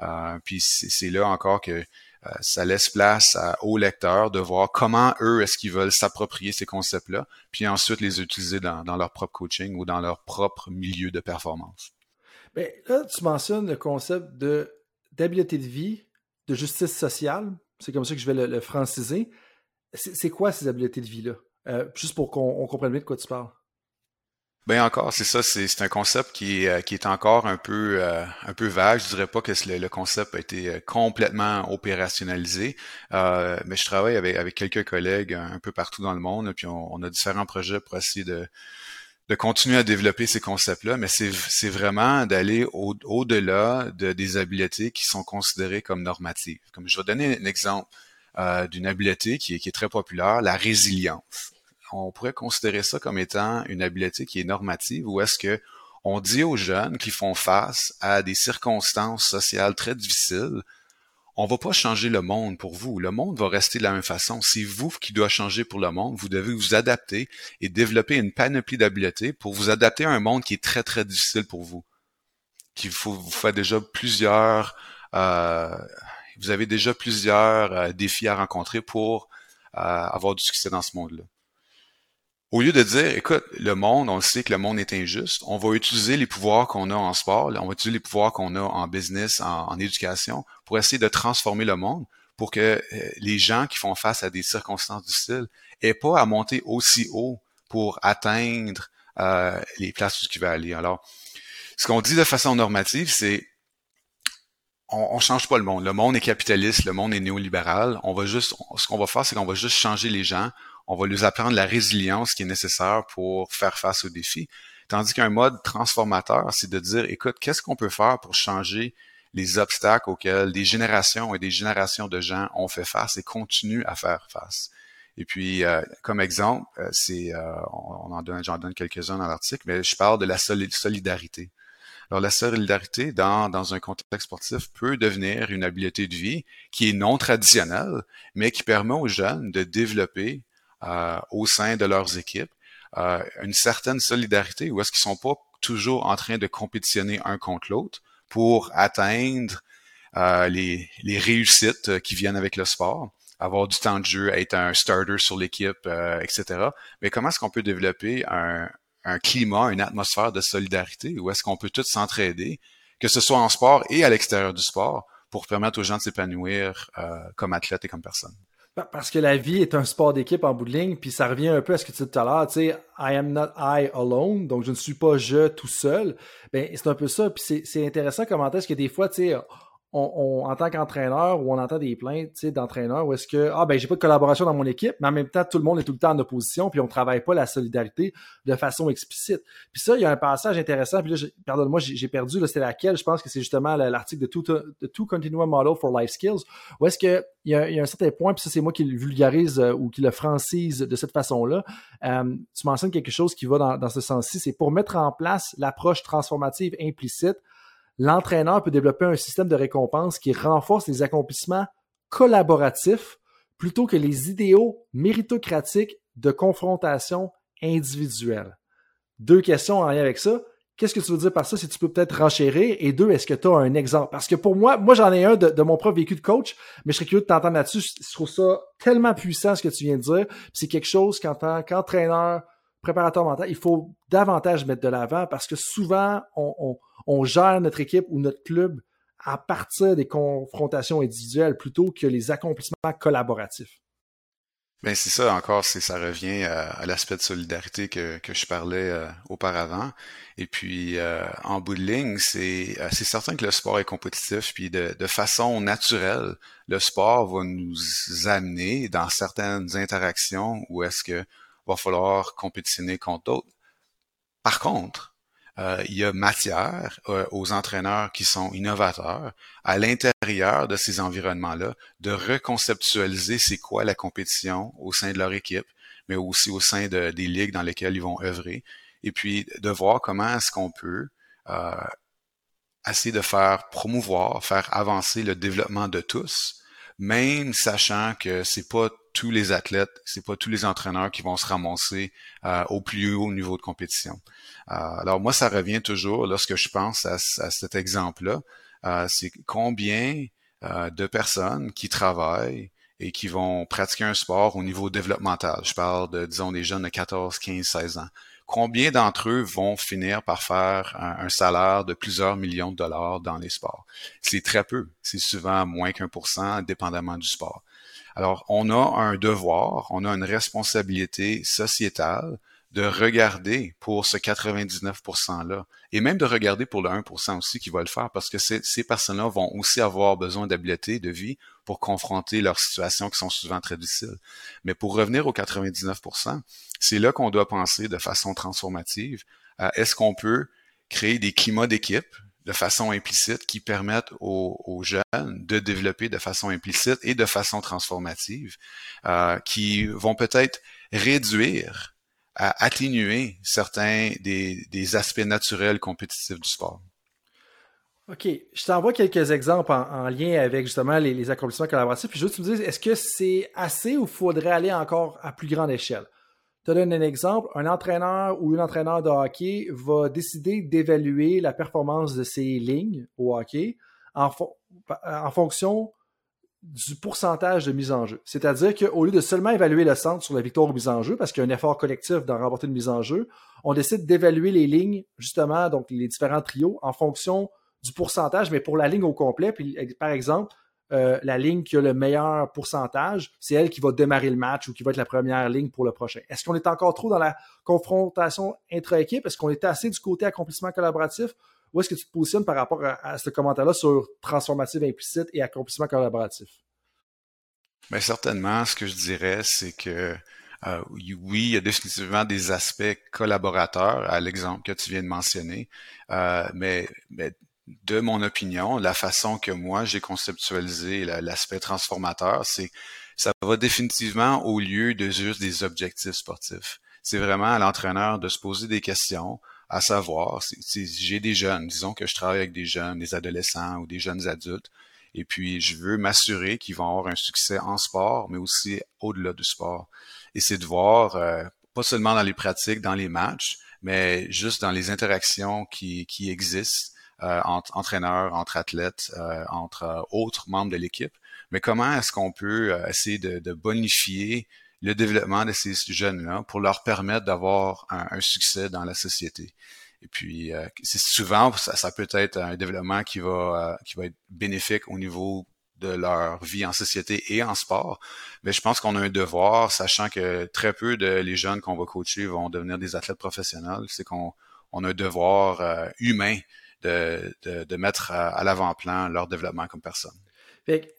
Euh, puis c'est là encore que euh, ça laisse place aux lecteurs de voir comment eux est-ce qu'ils veulent s'approprier ces concepts-là, puis ensuite les utiliser dans, leur propre coaching ou dans leur propre milieu de performance. Mais là, tu mentionnes le concept d'habileté de vie, de justice sociale, c'est comme ça que je vais le, franciser. C'est quoi ces habiletés de vie-là? Euh, juste pour qu'on comprenne bien de quoi tu parles. Ben encore, c'est ça, c'est un concept qui est, euh, qui est encore un peu euh, un peu vague. Je dirais pas que le, concept a été complètement opérationnalisé, mais je travaille avec, avec quelques collègues un peu partout dans le monde, puis on, a différents projets pour essayer de, de continuer à développer ces concepts-là, mais c'est vraiment d'aller au-delà de, des habiletés qui sont considérées comme normatives. Comme je vais donner un exemple euh, d'une habileté qui qui est très populaire, la résilience on pourrait considérer ça comme étant une habileté qui est normative ou est-ce que on dit aux jeunes qui font face à des circonstances sociales très difficiles, on va pas changer le monde pour vous. Le monde va rester de la même façon. C'est vous qui doit changer pour le monde. Vous devez vous adapter et développer une panoplie d'habiletés pour vous adapter à un monde qui est très, très difficile pour vous. Qui vous, vous fait déjà plusieurs, euh, vous avez déjà plusieurs euh, défis à rencontrer pour euh, avoir du succès dans ce monde-là. Au lieu de dire, écoute, le monde, on sait que le monde est injuste, on va utiliser les pouvoirs qu'on a en sport, on va utiliser les pouvoirs qu'on a en business, en, éducation, pour essayer de transformer le monde, pour que euh, les gens qui font face à des circonstances difficiles aient pas à monter aussi haut pour atteindre euh, les places où ils aller. Alors, ce qu'on dit de façon normative, c'est on, on change pas le monde. Le monde est capitaliste, le monde est néolibéral. On va juste, ce qu'on va faire, c'est qu'on va juste changer les gens on va lui apprendre la résilience qui est nécessaire pour faire face aux défis. Tandis qu'un mode transformateur, c'est de dire, écoute, qu'est-ce qu'on peut faire pour changer les obstacles auxquels des générations et des générations de gens ont fait face et continuent à faire face. Et puis, euh, comme exemple, euh, c'est, euh, on en donne, j'en donne quelques-uns dans l'article, mais je parle de la solidarité. Alors, la solidarité dans, dans un contexte sportif peut devenir une habileté de vie qui est non traditionnelle, mais qui permet aux jeunes de développer au sein de leurs équipes, euh, une certaine solidarité où est-ce qu'ils sont pas toujours en train de compétitionner un contre l'autre pour atteindre euh, les, les, réussites qui viennent avec le sport, avoir du temps de jeu, être un starter sur l'équipe, etc. Mais comment est-ce qu'on peut développer un, un climat, une atmosphère de solidarité où est-ce qu'on peut tous s'entraider, que ce soit en sport et à l'extérieur du sport, pour permettre aux gens de s'épanouir comme athlètes et comme personnes? Parce que la vie est un sport d'équipe en bout de ligne, puis ça revient un peu à ce que tu disais tout à l'heure, tu sais, I am not I alone, donc je ne suis pas je tout seul. Ben, c'est un peu ça, puis c'est intéressant comment est-ce que des fois, tu sais, on, en tant qu'entraîneur ou on entend des plaintes d'entraîneurs où est-ce que ah ben j'ai pas de collaboration dans mon équipe, mais en même temps tout le monde est tout le temps en opposition puis on travaille pas la solidarité de façon explicite. Puis ça il y a un passage intéressant puis là pardonne-moi j'ai perdu là c'était laquelle? Je pense que c'est justement l'article de Two, Two Continuum Model for Life Skills où est-ce que il y, a, y, a, un certain point puis ça c'est moi qui le vulgarise euh, ou qui le francise de cette façon-là. Euh, tu mentionnes quelque chose qui va dans ce sens-ci, c'est pour mettre en place l'approche transformative implicite l'entraîneur peut développer un système de récompense qui renforce les accomplissements collaboratifs plutôt que les idéaux méritocratiques de confrontation individuelle. Deux questions en lien avec ça. Qu'est-ce que tu veux dire par ça si tu peux peut-être renchérir? Et deux, est-ce que tu as un exemple? Parce que pour moi, moi j'en ai un de, mon propre vécu de coach, mais je serais curieux de t'entendre là-dessus. Je trouve ça tellement puissant ce que tu viens de dire. C'est quelque chose qu'en tant qu'entraîneur, préparateur mental, il faut davantage mettre de l'avant parce que souvent, on, on gère notre équipe ou notre club à partir des confrontations individuelles plutôt que les accomplissements collaboratifs. Ben c'est ça encore, c'est ça revient à, l'aspect de solidarité que, je parlais euh, auparavant. Et puis euh, en bout de ligne, c'est euh, c'est certain que le sport est compétitif, puis de, de façon naturelle, le sport va nous amener dans certaines interactions où est-ce que va falloir compétitionner contre d'autres. Par contre, euh, il y a matière euh, aux entraîneurs qui sont innovateurs à l'intérieur de ces environnements-là de reconceptualiser c'est quoi la compétition au sein de leur équipe, mais aussi au sein de, des ligues dans lesquelles ils vont œuvrer, et puis de voir comment est-ce qu'on peut euh, essayer de faire promouvoir, faire avancer le développement de tous, même sachant que c'est pas tous les athlètes, c'est pas tous les entraîneurs qui vont se ramasser euh, au plus haut niveau de compétition. Euh, alors moi, ça revient toujours lorsque je pense à, cet exemple-là, euh, c'est combien de personnes qui travaillent et qui vont pratiquer un sport au niveau développemental. Je parle de, disons, des jeunes de 14, 15, 16 ans. Combien d'entre eux vont finir par faire un, salaire de plusieurs millions de dollars dans les sports? C'est très peu. C'est souvent moins qu'un pour cent, dépendamment du sport. Alors, on a un devoir, on a une responsabilité sociétale de regarder pour ce 99%-là, et même de regarder pour le 1% aussi qui va le faire, parce que ces, personnes-là vont aussi avoir besoin d'habileté, de vie, pour confronter leurs situations qui sont souvent très difficiles. Mais pour revenir aux 99%, c'est là qu'on doit penser de façon transformative à est-ce qu'on peut créer des climats d'équipe, de façon implicite qui permettent aux, jeunes de développer de façon implicite et de façon transformative, euh, qui vont peut-être réduire, à atténuer certains des, aspects naturels compétitifs du sport. OK. Je t'envoie quelques exemples en, lien avec justement les, accomplissements collaboratifs. Puis juste me dire, est-ce que c'est assez ou faudrait aller encore à plus grande échelle? te donne un exemple, un entraîneur ou une entraîneur de hockey va décider d'évaluer la performance de ses lignes au hockey en, en fonction du pourcentage de mise en jeu. C'est-à-dire qu'au lieu de seulement évaluer le centre sur la victoire ou mise en jeu, parce qu'il y a un effort collectif d'en remporter une mise en jeu, on décide d'évaluer les lignes, justement, donc les différents trios, en fonction du pourcentage, mais pour la ligne au complet. Puis, par exemple, euh, la ligne qui a le meilleur pourcentage, c'est elle qui va démarrer le match ou qui va être la première ligne pour le prochain. Est-ce qu'on est encore trop dans la confrontation intra-équipe? Est-ce qu'on est assez du côté accomplissement collaboratif? Ou est-ce que tu te positionnes par rapport à, ce commentaire-là sur transformative implicite et accomplissement collaboratif? Bien, certainement, ce que je dirais, c'est que euh, oui, il y a définitivement des aspects collaborateurs, à l'exemple que tu viens de mentionner, euh, mais, mais de mon opinion, la façon que moi j'ai conceptualisé l'aspect transformateur, c'est ça va définitivement au lieu de juste des objectifs sportifs. C'est vraiment à l'entraîneur de se poser des questions, à savoir, j'ai des jeunes, disons que je travaille avec des jeunes, des adolescents ou des jeunes adultes, et puis je veux m'assurer qu'ils vont avoir un succès en sport, mais aussi au-delà du sport. Et c'est de voir, euh, pas seulement dans les pratiques, dans les matchs, mais juste dans les interactions qui, qui existent euh, entre entraîneurs, entre athlètes, euh, entre euh, autres membres de l'équipe. Mais comment est-ce qu'on peut essayer de, bonifier le développement de ces jeunes-là pour leur permettre d'avoir un, succès dans la société? Et puis, c'est souvent, ça, peut être un développement qui va, qui va être bénéfique au niveau de leur vie en société et en sport. Mais je pense qu'on a un devoir, sachant que très peu de les jeunes qu'on va coacher vont devenir des athlètes professionnels, c'est qu'on on a un devoir humain de, de, mettre à, l'avant-plan leur développement comme personne.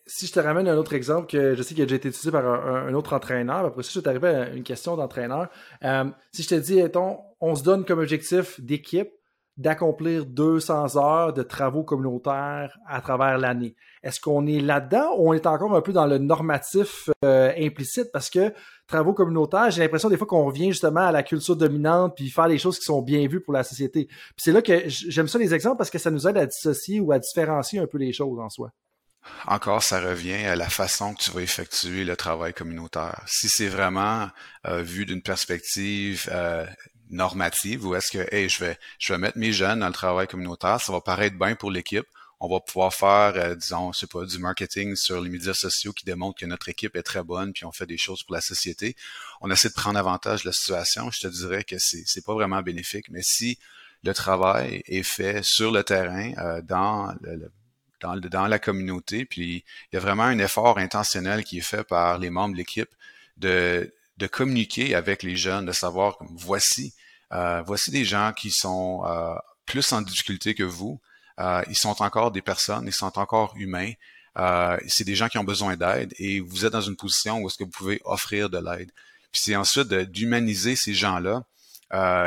Si je te ramène un autre exemple que je sais qu'il a déjà été utilisé par un, autre entraîneur, après ça, je t'arriver à une question d'entraîneur. Euh, si je te dis, on se donne comme objectif d'équipe d'accomplir 200 heures de travaux communautaires à travers l'année. Est-ce qu'on est là-dedans ou on est encore un peu dans le normatif euh, implicite? Parce que travaux communautaires, j'ai l'impression des fois qu'on revient justement à la culture dominante puis faire des choses qui sont bien vues pour la société. Puis c'est là que j'aime ça les exemples parce que ça nous aide à dissocier ou à différencier un peu les choses en soi. Encore, ça revient à la façon que tu vas effectuer le travail communautaire. Si c'est vraiment euh, vu d'une perspective euh, normative ou est-ce que hey, je vais je vais mettre mes jeunes dans le travail communautaire, ça va paraître bien pour l'équipe. On va pouvoir faire, euh, disons, je sais pas, du marketing sur les médias sociaux qui démontre que notre équipe est très bonne, puis on fait des choses pour la société. On essaie de prendre avantage de la situation. Je te dirais que c'est c'est pas vraiment bénéfique, mais si le travail est fait sur le terrain, euh, dans le, dans, dans la communauté, puis il y a vraiment un effort intentionnel qui est fait par les membres de l'équipe de, de communiquer avec les jeunes, de savoir voici, euh, voici des gens qui sont euh, plus en difficulté que vous. Euh, ils sont encore des personnes, ils sont encore humains. c'est des gens qui ont besoin d'aide et vous êtes dans une position où est-ce que vous pouvez offrir de l'aide. Puis c'est ensuite d'humaniser ces gens-là,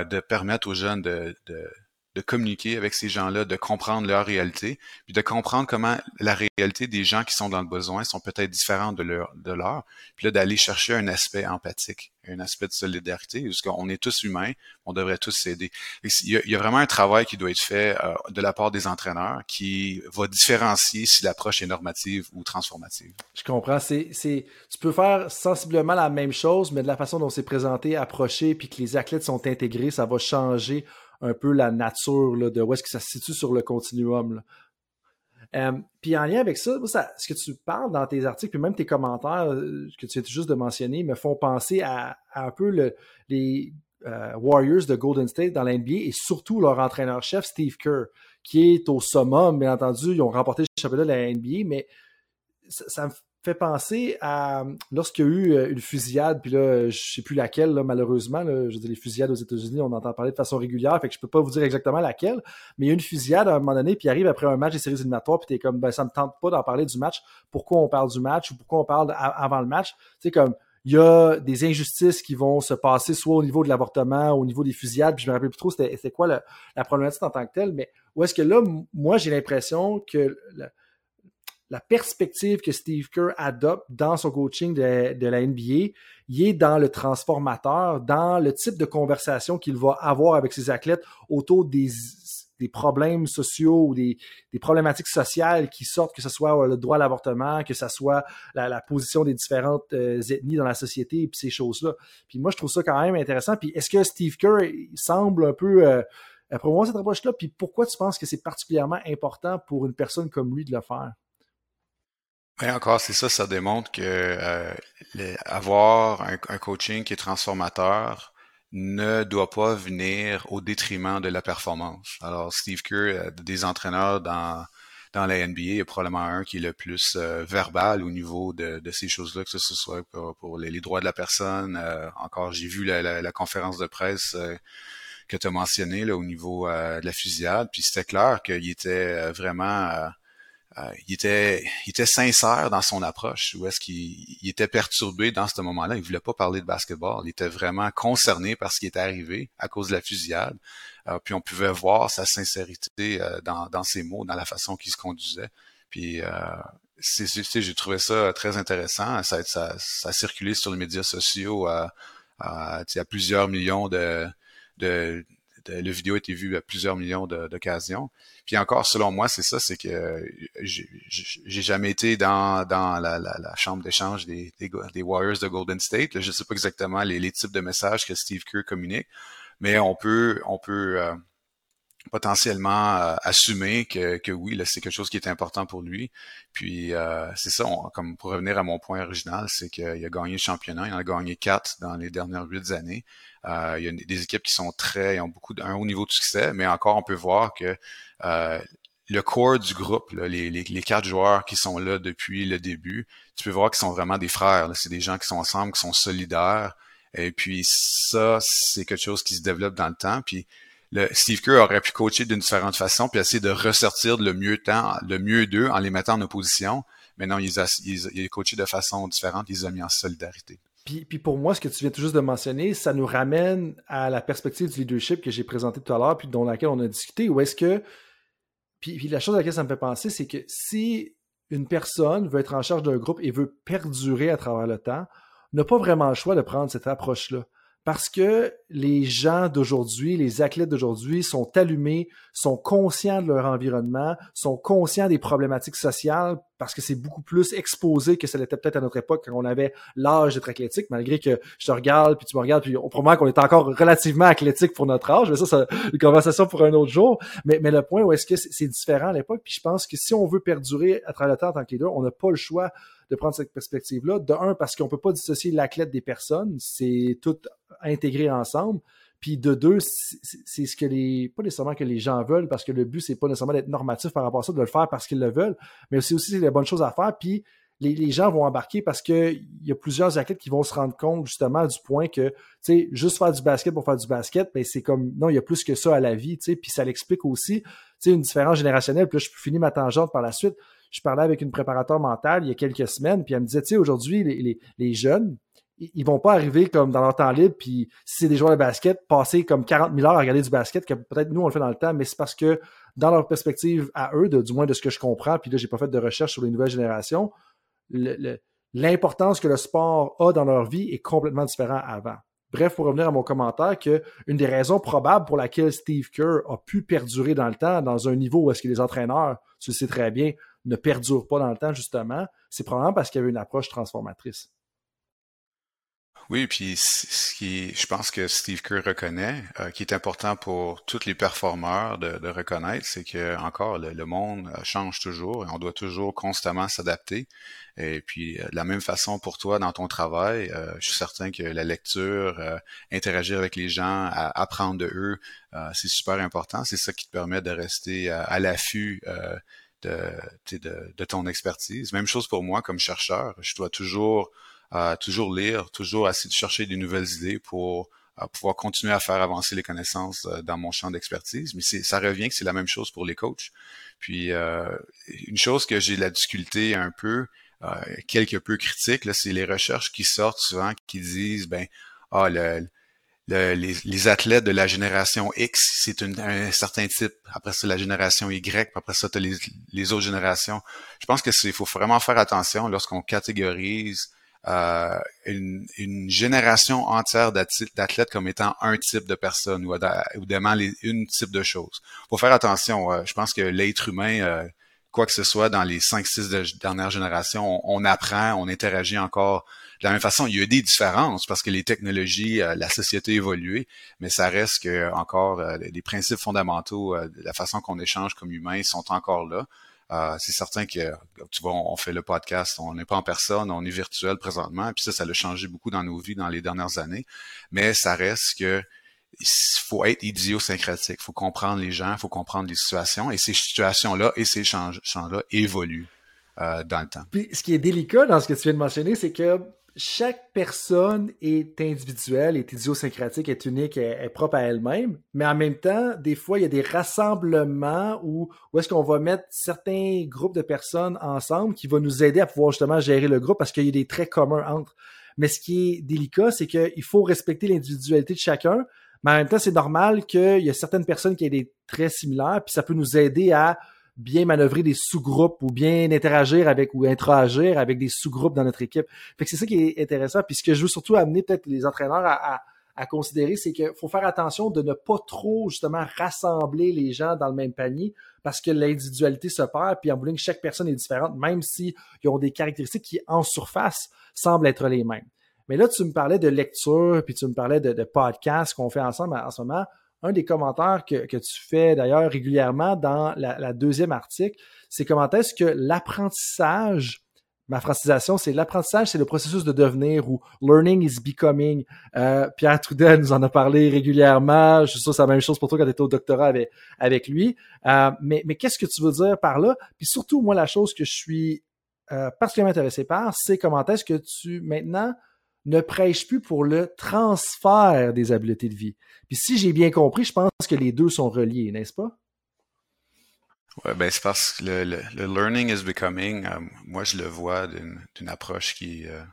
de permettre aux jeunes de, de de communiquer avec ces gens-là, de comprendre leur réalité, puis de comprendre comment la réalité des gens qui sont dans le besoin sont peut-être différentes de leur, de leur, puis là d'aller chercher un aspect empathique, un aspect de solidarité, parce qu'on est tous humains, on devrait tous s'aider. Il, y a vraiment un travail qui doit être fait euh, de la part des entraîneurs qui va différencier si l'approche est normative ou transformative. Je comprends. C'est, c'est, tu peux faire sensiblement la même chose, mais de la façon dont c'est présenté, approché, puis que les athlètes sont intégrés, ça va changer un peu la nature là, de où est-ce que ça se situe sur le continuum. Euh, puis en lien avec ça, ce que tu parles dans tes articles, puis même tes commentaires euh, que tu viens juste de mentionner, me font penser à, un peu les euh, Warriors de Golden State dans l'NBA et surtout leur entraîneur-chef Steve Kerr, qui est au summum, bien entendu. Ils ont remporté le championnat de la NBA, mais ça, ça me fait penser à lorsqu'il y a eu euh, une fusillade, puis là, je sais plus laquelle, là, malheureusement. Là, je dis les fusillades aux États-Unis, on entend parler de façon régulière, fait que je peux pas vous dire exactement laquelle, mais il y a une fusillade à un moment donné, puis arrive après un match des séries éliminatoires, puis t'es comme, ben, ça me tente pas d'en parler du match. Pourquoi on parle du match ou pourquoi on parle avant le match? Tu sais, comme, il y a des injustices qui vont se passer soit au niveau de l'avortement, au niveau des fusillades, puis je me rappelle plus trop c'était quoi la, la problématique en tant que telle, mais où est-ce que là, moi, j'ai l'impression que la perspective que Steve Kerr adopte dans son coaching de, la NBA, il est dans le transformateur, dans le type de conversation qu'il va avoir avec ses athlètes autour des, problèmes sociaux ou des, problématiques sociales qui sortent, que ce soit le droit à l'avortement, que ce soit la, position des différentes euh, ethnies dans la société, et puis ces choses-là. Puis moi, je trouve ça quand même intéressant. Puis est-ce que Steve Kerr semble un peu euh, promouvoir cette approche-là? Puis pourquoi tu penses que c'est particulièrement important pour une personne comme lui de le faire? Encore, c'est ça, ça démontre que euh, avoir un, coaching qui est transformateur ne doit pas venir au détriment de la performance. Alors, Steve Kerr, euh, des entraîneurs dans dans la NBA, est probablement un qui est le plus euh, verbal au niveau de, de ces choses-là, que ce soit pour, les, droits de la personne. encore, j'ai vu la, la, conférence de presse que tu as mentionné là, au niveau de la fusillade, puis c'était clair qu'il était vraiment euh, il était il était sincère dans son approche ou est-ce qu'il était perturbé dans ce moment-là. Il voulait pas parler de basketball. Il était vraiment concerné par ce qui était arrivé à cause de la fusillade. Euh, puis on pouvait voir sa sincérité euh, dans, dans ses mots dans la façon qu'il se conduisait. Puis c'est j'ai trouvé ça très intéressant. Ça, ça, ça a circulé sur les médias sociaux à, à, à plusieurs millions de, de le vidéo a été vu à plusieurs millions d'occasions. Puis encore, selon moi, c'est ça, c'est que j'ai jamais été dans, la, la, chambre d'échange des, Warriors de Golden State. je sais pas exactement les, les, types de messages que Steve Kerr communique, mais on peut, on peut euh, potentiellement euh, assumer que, que oui, c'est quelque chose qui est important pour lui. Puis euh, c'est ça, comme pour revenir à mon point original, c'est qu'il a gagné le championnat, il en a gagné quatre dans les dernières huit années. Euh, il y a des équipes qui sont très, ont beaucoup d'un haut niveau de succès, mais encore on peut voir que le core du groupe, les, les, les, quatre joueurs qui sont là depuis le début, tu peux voir qu'ils sont vraiment des frères. C'est des gens qui sont ensemble, qui sont solidaires. Et puis ça, c'est quelque chose qui se développe dans le temps. Puis Steve Kerr aurait pu coacher d'une différente façon, puis essayer de ressortir le mieux le mieux d'eux en les mettant en opposition. Mais non, il, il, coaché de façon différente, il les mis en solidarité. Puis, pour moi, ce que tu viens tout juste de mentionner, ça nous ramène à la perspective du leadership que j'ai présenté tout à l'heure, puis dont laquelle on a discuté, où est-ce que... Puis, puis, la chose à laquelle ça me fait penser, c'est que si une personne veut être en charge d'un groupe et veut perdurer à travers le temps, n'a pas vraiment le choix de prendre cette approche-là parce que les gens d'aujourd'hui, les athlètes d'aujourd'hui sont allumés, sont conscients de leur environnement, sont conscients des problématiques sociales parce que c'est beaucoup plus exposé que ça l'était peut-être à notre époque quand on avait l'âge d'être athlétique, malgré que je te regarde, puis tu me regardes, puis on promet qu'on est encore relativement athlétique pour notre âge, mais ça, c'est une conversation pour un autre jour. Mais, le point où est-ce que c'est différent à l'époque, puis je pense que si on veut perdurer à travers le temps en tant que leader, on n'a pas le choix de prendre cette perspective-là. De un, parce qu'on peut pas dissocier l'athlète des personnes, c'est tout intégré ensemble. Puis de deux, c'est ce que les, pas nécessairement que les gens veulent, parce que le but, c'est pas nécessairement d'être normatif par rapport à ça, de le faire parce qu'ils le veulent, mais c'est aussi les bonnes choses à faire. Puis les, gens vont embarquer parce qu'il y a plusieurs athlètes qui vont se rendre compte justement du point que, tu sais, juste faire du basket pour faire du basket, ben c'est comme, non, il y a plus que ça à la vie, tu sais, puis ça l'explique aussi, tu sais, une différence générationnelle. Puis là, je finis ma tangente par la suite. Je parlais avec une préparateur mentale il y a quelques semaines, puis elle me disait, tu sais, aujourd'hui, les, les, jeunes, ils vont pas arriver comme dans leur temps libre, puis si c'est des joueurs de basket, passer comme 40 000 heures à regarder du basket, que peut-être nous on le fait dans le temps, mais c'est parce que dans leur perspective à eux, de, du moins de ce que je comprends, puis là j'ai pas fait de recherche sur les nouvelles générations, l'importance que le sport a dans leur vie est complètement différent avant. Bref, pour revenir à mon commentaire, que une des raisons probables pour laquelle Steve Kerr a pu perdurer dans le temps, dans un niveau où est-ce que les entraîneurs, tu le sais très bien, ne perdurent pas dans le temps, justement, c'est probablement parce qu'il y avait une approche transformatrice. Oui, puis ce qui, je pense que Steve Kerr reconnaît, euh, qui est important pour tous les performeurs de, reconnaître, c'est que encore le, monde euh, change toujours et on doit toujours constamment s'adapter. Et puis euh, de la même façon pour toi dans ton travail, je suis certain que la lecture, interagir avec les gens, apprendre de eux, c'est super important. C'est ça qui te permet de rester à l'affût. De, de, de ton expertise. Même chose pour moi comme chercheur. Je dois toujours toujours lire, toujours essayer de chercher des nouvelles idées pour pouvoir continuer à faire avancer les connaissances euh, dans mon champ d'expertise. Mais ça revient que c'est la même chose pour les coachs. Puis euh, une chose que j'ai la difficulté un peu, euh, quelque peu critique, c'est les recherches qui sortent souvent qui disent ben ah le, les, athlètes de la génération X, c'est un certain type. Après ça, la génération Y, après ça, tu les, les autres générations. Je pense que c'est faut vraiment faire attention lorsqu'on catégorise euh, une, génération entière d'athlètes comme étant un type de personne ou, ou les, une type de chose. Faut faire attention. Euh, je pense que l'être humain, euh, quoi que ce soit dans les 5-6 dernières générations, on, apprend, on interagit encore de la même façon. Il y a des différences parce que les technologies, la société a évolué, mais ça reste que encore les principes fondamentaux, la façon qu'on échange comme humains sont encore là. Euh, c'est certain que, tu vois, on, fait le podcast, on n'est pas en personne, on est virtuel présentement, puis ça, ça a changé beaucoup dans nos vies dans les dernières années, mais ça reste que il faut être idiosyncratique, il faut comprendre les gens, il faut comprendre les situations, et ces situations-là et ces changements-là évoluent euh, dans le temps. Puis, ce qui est délicat dans ce que tu viens de mentionner, c'est que chaque personne est individuelle, est idiosyncratique, est unique, est, propre à elle-même, mais en même temps, des fois, il y a des rassemblements où, où est-ce qu'on va mettre certains groupes de personnes ensemble qui vont nous aider à pouvoir justement gérer le groupe parce qu'il y a des traits communs entre. Mais ce qui est délicat, c'est qu'il faut respecter l'individualité de chacun, mais en même temps, c'est normal qu'il y a certaines personnes qui aient des traits similaires, puis ça peut nous aider à bien manœuvrer des sous-groupes ou bien interagir avec ou interagir avec des sous-groupes dans notre équipe. Fait que c'est ça qui est intéressant. Puis ce que je veux surtout amener peut-être les entraîneurs à, à, considérer, c'est qu'il faut faire attention de ne pas trop justement rassembler les gens dans le même panier parce que l'individualité se perd. Puis en bowling, chaque personne est différente, même s'ils ont des caractéristiques qui en surface semblent être les mêmes. Mais là, tu me parlais de lecture, puis tu me parlais de, de podcasts qu'on fait ensemble en ce moment un des commentaires que, tu fais d'ailleurs régulièrement dans la, deuxième article, c'est comment est-ce que l'apprentissage, ma francisation, c'est l'apprentissage, c'est le processus de devenir ou learning is becoming. Euh, Pierre Trudel nous en a parlé régulièrement. Je suis sûr que c'est la même chose pour toi quand tu étais au doctorat avec, avec lui. Euh, mais mais qu'est-ce que tu veux dire par là? Puis surtout, moi, la chose que je suis euh, particulièrement intéressé par, c'est comment est-ce que tu maintenant ne prêche plus pour le transfert des habiletés de vie. Puis si j'ai bien compris, je pense que les deux sont reliés, n'est-ce pas? Ouais, ben c'est parce que le, learning is becoming, euh, moi je le vois d'une approche qui est euh,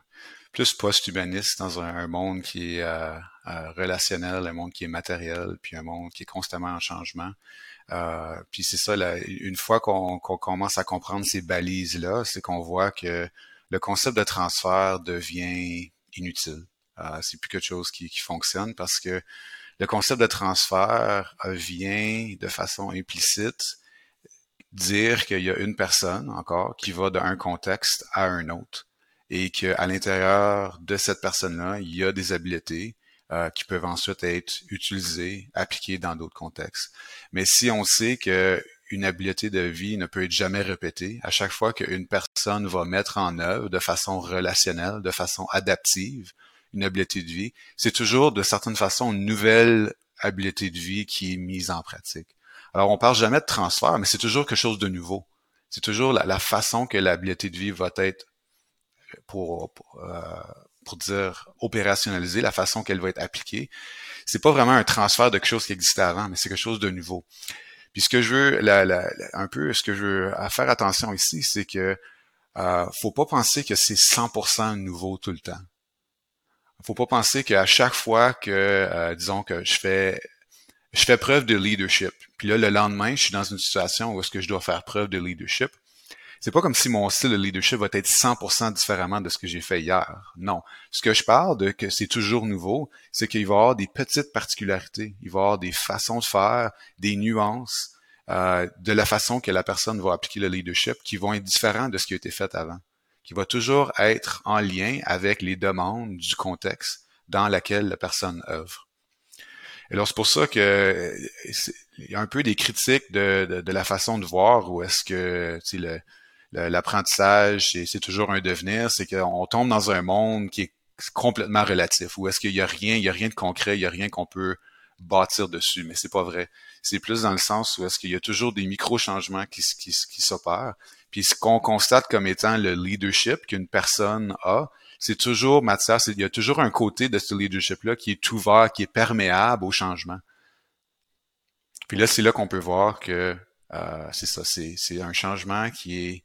plus post-humaniste dans un, monde qui est euh, relationnel, un monde qui est matériel, puis un monde qui est constamment en changement. puis c'est ça, une fois qu'on commence à comprendre ces balises-là, c'est qu'on voit que le concept de transfert devient inutile. Euh, c'est plus quelque chose qui, fonctionne parce que le concept de transfert euh, vient de façon implicite dire qu'il y a une personne encore qui va d'un contexte à un autre et qu'à l'intérieur de cette personne-là, il y a des habiletés euh, qui peuvent ensuite être utilisées, appliquées dans d'autres contextes. Mais si on sait que une habileté de vie ne peut être jamais répétée. À chaque fois qu'une personne va mettre en œuvre de façon relationnelle, de façon adaptive, une habileté de vie, c'est toujours de certaine façon une nouvelle habileté de vie qui est mise en pratique. Alors, on parle jamais de transfert, mais c'est toujours quelque chose de nouveau. C'est toujours la, façon que l'habileté de vie va être pour, pour, euh, pour dire opérationnaliser la façon qu'elle va être appliquée. C'est pas vraiment un transfert de quelque chose qui existait avant, mais c'est quelque chose de nouveau. Puis ce que je veux, la, la, un peu, ce que je veux faire attention ici, c'est que euh, faut pas penser que c'est 100% nouveau tout le temps. Faut pas penser qu'à chaque fois que, euh, disons que je fais, je fais preuve de leadership, puis là le lendemain, je suis dans une situation où est-ce que je dois faire preuve de leadership, c'est pas comme si mon style de leadership va être 100% différemment de ce que j'ai fait hier. Non. Ce que je parle de que c'est toujours nouveau, c'est qu'il va y avoir des petites particularités. Il va y avoir des façons de faire, des nuances euh, de la façon que la personne va appliquer le leadership qui vont être différents de ce qui a été fait avant. Qui va toujours être en lien avec les demandes du contexte dans lequel la personne œuvre. Et alors, c'est pour ça que il y a un peu des critiques de, de, la façon de voir où est-ce que le, l'apprentissage, c'est toujours un devenir, c'est qu'on tombe dans un monde qui est complètement relatif, où est-ce qu'il y a rien, il y a rien de concret, il y a rien qu'on peut bâtir dessus, mais c'est pas vrai. C'est plus dans le sens où est-ce qu'il y a toujours des micro-changements qui, s'opèrent. Puis ce qu'on constate comme étant le leadership qu'une personne a, c'est toujours, Mathias, il y a toujours un côté de ce leadership-là qui est ouvert, qui est perméable au changement. Puis là, c'est là qu'on peut voir que euh, c'est ça, c'est un changement qui est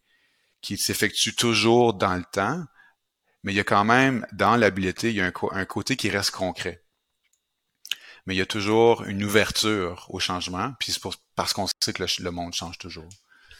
qui s'effectue toujours dans le temps, mais il y a quand même, dans l'habileté, il y a un, côté qui reste concret. Mais il y a toujours une ouverture au changement, puis c'est parce qu'on sait que le, monde change toujours.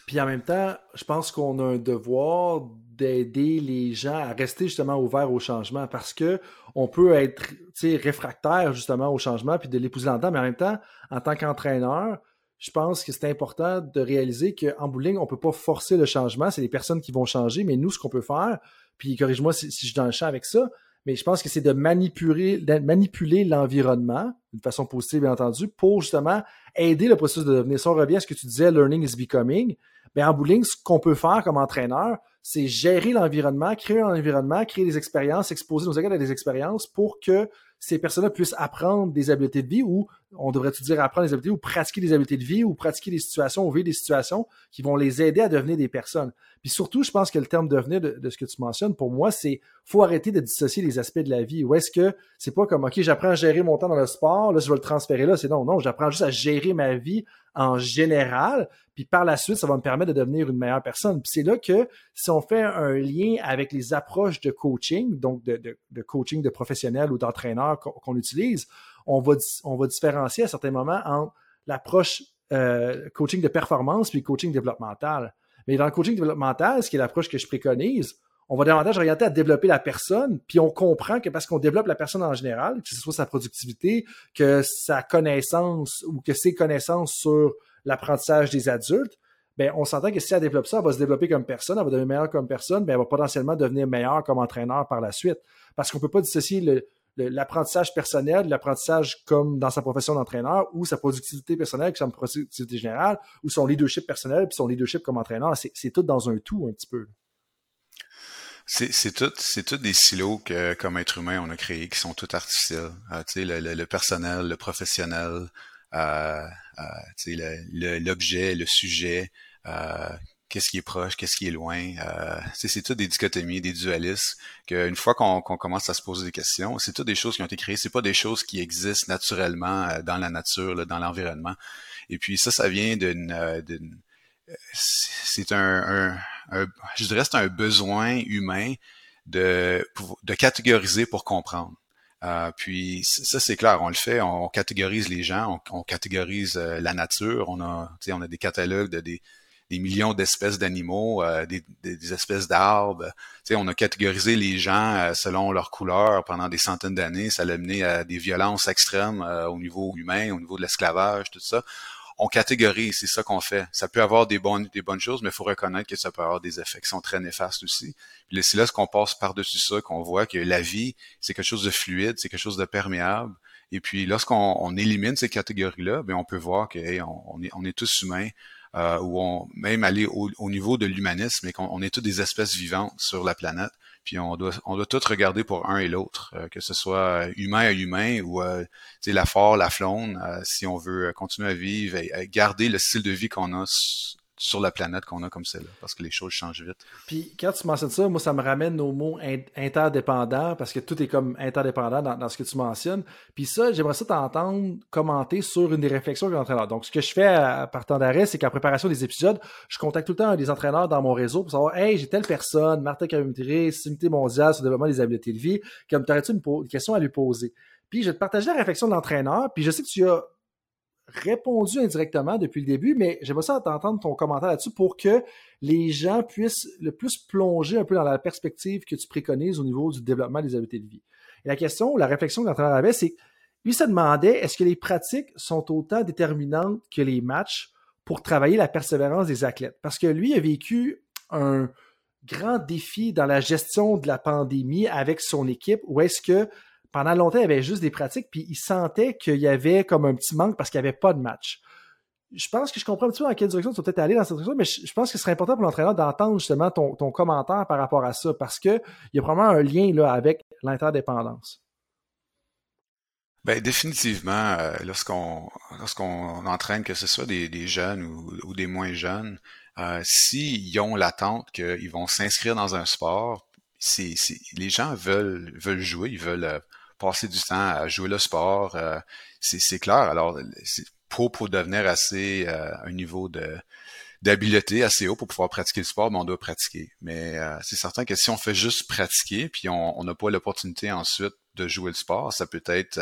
Puis en même temps, je pense qu'on a un devoir d'aider les gens à rester justement ouverts au changement parce que on peut être réfractaire justement au changement puis de l'épouser dans le mais en même temps, en tant qu'entraîneur, je pense que c'est important de réaliser qu'en bowling, on ne peut pas forcer le changement. C'est les personnes qui vont changer, mais nous, ce qu'on peut faire, puis corrige-moi si, je suis dans le champ avec ça, mais je pense que c'est de manipuler, manipuler l'environnement d'une façon positive, bien entendu, pour justement aider le processus de devenir. Si on revient à ce que tu disais, learning is becoming, bien en bowling, ce qu'on peut faire comme entraîneur, c'est gérer l'environnement, créer un environnement, créer des expériences, exposer nos élèves à des expériences pour que ces personnes-là puissent apprendre des habiletés de vie ou on devrait-tu dire apprendre des habiletés ou pratiquer des habiletés de vie ou pratiquer des situations ou vivre des situations qui vont les aider à devenir des personnes. Puis surtout, je pense que le terme devenir de, de ce que tu mentionnes, pour moi, c'est faut arrêter de dissocier les aspects de la vie. Ou est-ce que c'est pas comme OK, j'apprends à gérer mon temps dans le sport, là, je vais le transférer là. C'est non, non, j'apprends juste à gérer ma vie en général. Puis par la suite, ça va me permettre de devenir une meilleure personne. Puis c'est là que si on fait un lien avec les approches de coaching, donc de, coaching de professionnels ou d'entraîneurs qu'on utilise, on va, on va différencier à certains moments entre l'approche euh, coaching de performance puis coaching développemental. Mais dans le coaching développemental, ce qui est l'approche que je préconise, on va davantage orienter à développer la personne, puis on comprend que parce qu'on développe la personne en général, que ce soit sa productivité, que sa connaissance ou que ses connaissances sur l'apprentissage des adultes, ben, on s'entend que si elle développe ça, elle va se développer comme personne, elle va devenir meilleure comme personne, ben, elle va potentiellement devenir meilleure comme entraîneur par la suite. Parce qu'on ne peut pas dissocier l'apprentissage personnel, l'apprentissage comme dans sa profession d'entraîneur, ou sa productivité personnelle, comme sa productivité générale, ou son leadership personnel, puis son leadership comme entraîneur. C'est tout dans un tout un petit peu. C'est tout, c'est tout des silos que, comme être humain, on a créés qui sont tout artificiels. Euh, tu sais, le, personnel, le professionnel, euh, euh, l'objet, le, sujet, euh, qu'est-ce qui est proche, qu'est-ce qui est loin. Euh, c'est tout des dichotomies, des dualismes, qu'une fois qu'on commence à se poser des questions, c'est toutes des choses qui ont été créées, c'est pas des choses qui existent naturellement dans la nature, dans l'environnement. Et puis ça, ça vient d'une... c'est un, un, je dirais c'est un besoin humain de, de catégoriser pour comprendre. Euh, puis ça, c'est clair, on le fait, on, catégorise les gens, on, catégorise euh, la nature, on a, on a des catalogues de des, millions d'espèces d'animaux, euh, des, espèces d'arbres. On a catégorisé les gens selon leur couleur pendant des centaines d'années. Ça a mené à des violences extrêmes au niveau humain, au niveau de l'esclavage, tout ça on catégorise, c'est ça qu'on fait. Ça peut avoir des bonnes, des bonnes choses, mais il faut reconnaître que ça peut avoir des effets qui sont très néfastes aussi. Puis c'est là ce qu'on passe par-dessus ça, qu'on voit que la vie, c'est quelque chose de fluide, c'est quelque chose de perméable. Et puis lorsqu'on on élimine ces catégories-là, ben on peut voir que on, est, on est tous humains, euh, ou on même aller au, au niveau de l'humanisme, et qu'on est tous des espèces vivantes sur la planète. Puis on doit, on doit tout regarder pour un et l'autre, euh, que ce soit humain à humain ou euh, la force, la euh, si on veut continuer à vivre et, garder le style de vie qu'on a sur la planète qu'on a comme celle-là, parce que les choses changent vite. Puis quand tu mentionnes ça, moi, ça me ramène au mot interdépendant, parce que tout est comme interdépendant dans, ce que tu mentionnes. Puis ça, j'aimerais ça t'entendre commenter sur une des réflexions de l'entraîneur. Donc, ce que je fais à, temps d'arrêt, c'est qu'en préparation des épisodes, je contacte tout le temps des entraîneurs dans mon réseau pour savoir, hey, j'ai telle personne, Martin Camutré, Cimité mondiale sur le développement des habiletés de vie, comme t'aurais-tu une, une question à lui poser? Puis je vais te partager la réflexion de l'entraîneur, puis je sais que tu as répondu indirectement depuis le début, mais j'aimerais ça t'entendre ton commentaire là-dessus pour que les gens puissent le plus plonger un peu dans la perspective que tu préconises au niveau du développement des habiletés de vie. Et la question, la réflexion que l'entraîneur avait, c'est lui se demandait est-ce que les pratiques sont autant déterminantes que les matchs pour travailler la persévérance des athlètes? Parce que lui a vécu un grand défi dans la gestion de la pandémie avec son équipe, où est-ce que pendant longtemps, il y avait juste des pratiques, puis il sentait qu'il y avait comme un petit manque parce qu'il n'y avait pas de match. Je pense que je comprends un petit peu dans quelle direction tu vas peut-être aller dans cette direction, mais je, pense que ce serait important pour l'entraîneur d'entendre justement ton, commentaire par rapport à ça, parce qu'il y a probablement un lien là, avec l'interdépendance. Ben, définitivement, euh, lorsqu'on lorsqu'on entraîne, que ce soit des, jeunes ou, des moins jeunes, euh, s'ils ont l'attente qu'ils vont s'inscrire dans un sport, les gens veulent veulent jouer, ils veulent euh, passer du temps à jouer le sport. Euh, c'est clair. Alors, pour, pour devenir assez euh, un niveau de d'habileté assez haut pour pouvoir pratiquer le sport, mais on doit pratiquer. Mais euh, c'est certain que si on fait juste pratiquer, puis on n'a pas l'opportunité ensuite de jouer le sport, ça peut être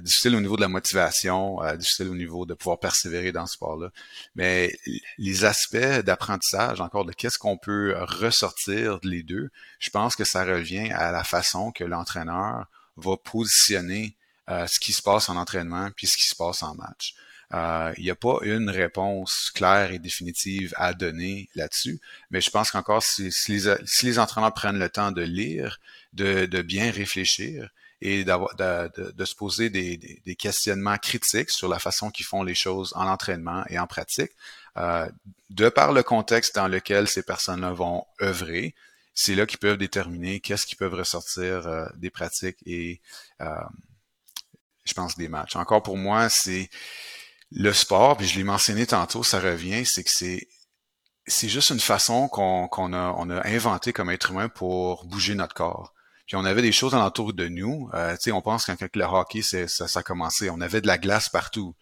difficile au niveau de la motivation, difficile au niveau de pouvoir persévérer dans ce sport-là. Mais les aspects d'apprentissage, encore de qu'est-ce qu'on peut ressortir de les deux, je pense que ça revient à la façon que l'entraîneur va positionner euh, ce qui se passe en entraînement puis ce qui se passe en match. Il n'y a pas une réponse claire et définitive à donner là-dessus, mais je pense qu'encore si, les, entraîneurs prennent le temps de lire, de, bien réfléchir, et d'avoir de, se poser des, des, questionnements critiques sur la façon qu'ils font les choses en entraînement et en pratique, euh, de par le contexte dans lequel ces personnes-là vont œuvrer, c'est là qu'ils peuvent déterminer qu'est-ce qui peuvent ressortir euh, des pratiques et euh, je pense des matchs. Encore pour moi, c'est le sport, puis je l'ai mentionné tantôt, ça revient, c'est que c'est c'est juste une façon qu'on a, on a inventé comme être humain pour bouger notre corps. Puis on avait des choses alentour de nous. Euh, on pense quand, le hockey, ça, ça a commencé, on avait de la glace partout.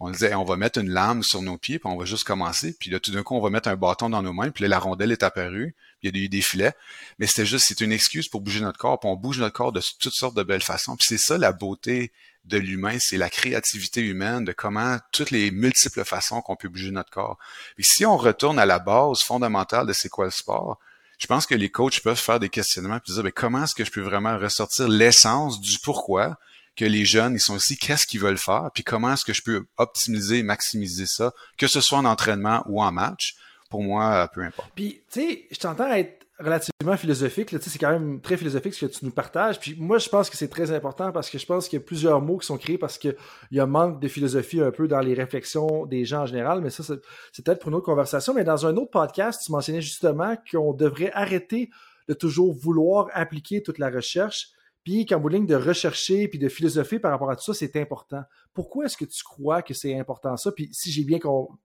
On disait, on va mettre une lame sur nos pieds, puis on va juste commencer. Puis là, tout d'un coup, on va mettre un bâton dans nos mains, puis la rondelle est apparue, il y a eu des filets. Mais c'était juste, c'est une excuse pour bouger notre corps, puis on bouge notre corps de toutes sortes de belles façons. Puis c'est ça la beauté de l'humain, c'est la créativité humaine, de comment toutes les multiples façons qu'on peut bouger notre corps. Puis si on retourne à la base fondamentale de c'est quoi le sport, je pense que les coachs peuvent faire des questionnements et dire, mais comment est-ce que je peux vraiment ressortir l'essence du pourquoi que les jeunes, ils sont ici, qu'est-ce qu'ils veulent faire, puis comment est-ce que je peux optimiser et maximiser ça, que ce soit en entraînement ou en match. Pour moi, peu importe. Puis, tu sais, je t'entends être relativement philosophique. C'est quand même très philosophique ce que tu nous partages. Puis moi, je pense que c'est très important parce que je pense qu'il y a plusieurs mots qui sont créés parce qu'il y a un manque de philosophie un peu dans les réflexions des gens en général. Mais ça, c'est peut-être pour une autre conversation. Mais dans un autre podcast, tu mentionnais justement qu'on devrait arrêter de toujours vouloir appliquer toute la recherche. Puis qu'en bout de ligne, de rechercher puis de philosopher par rapport à tout ça, c'est important. Pourquoi est-ce que tu crois que c'est important ça? Puis si j'ai bien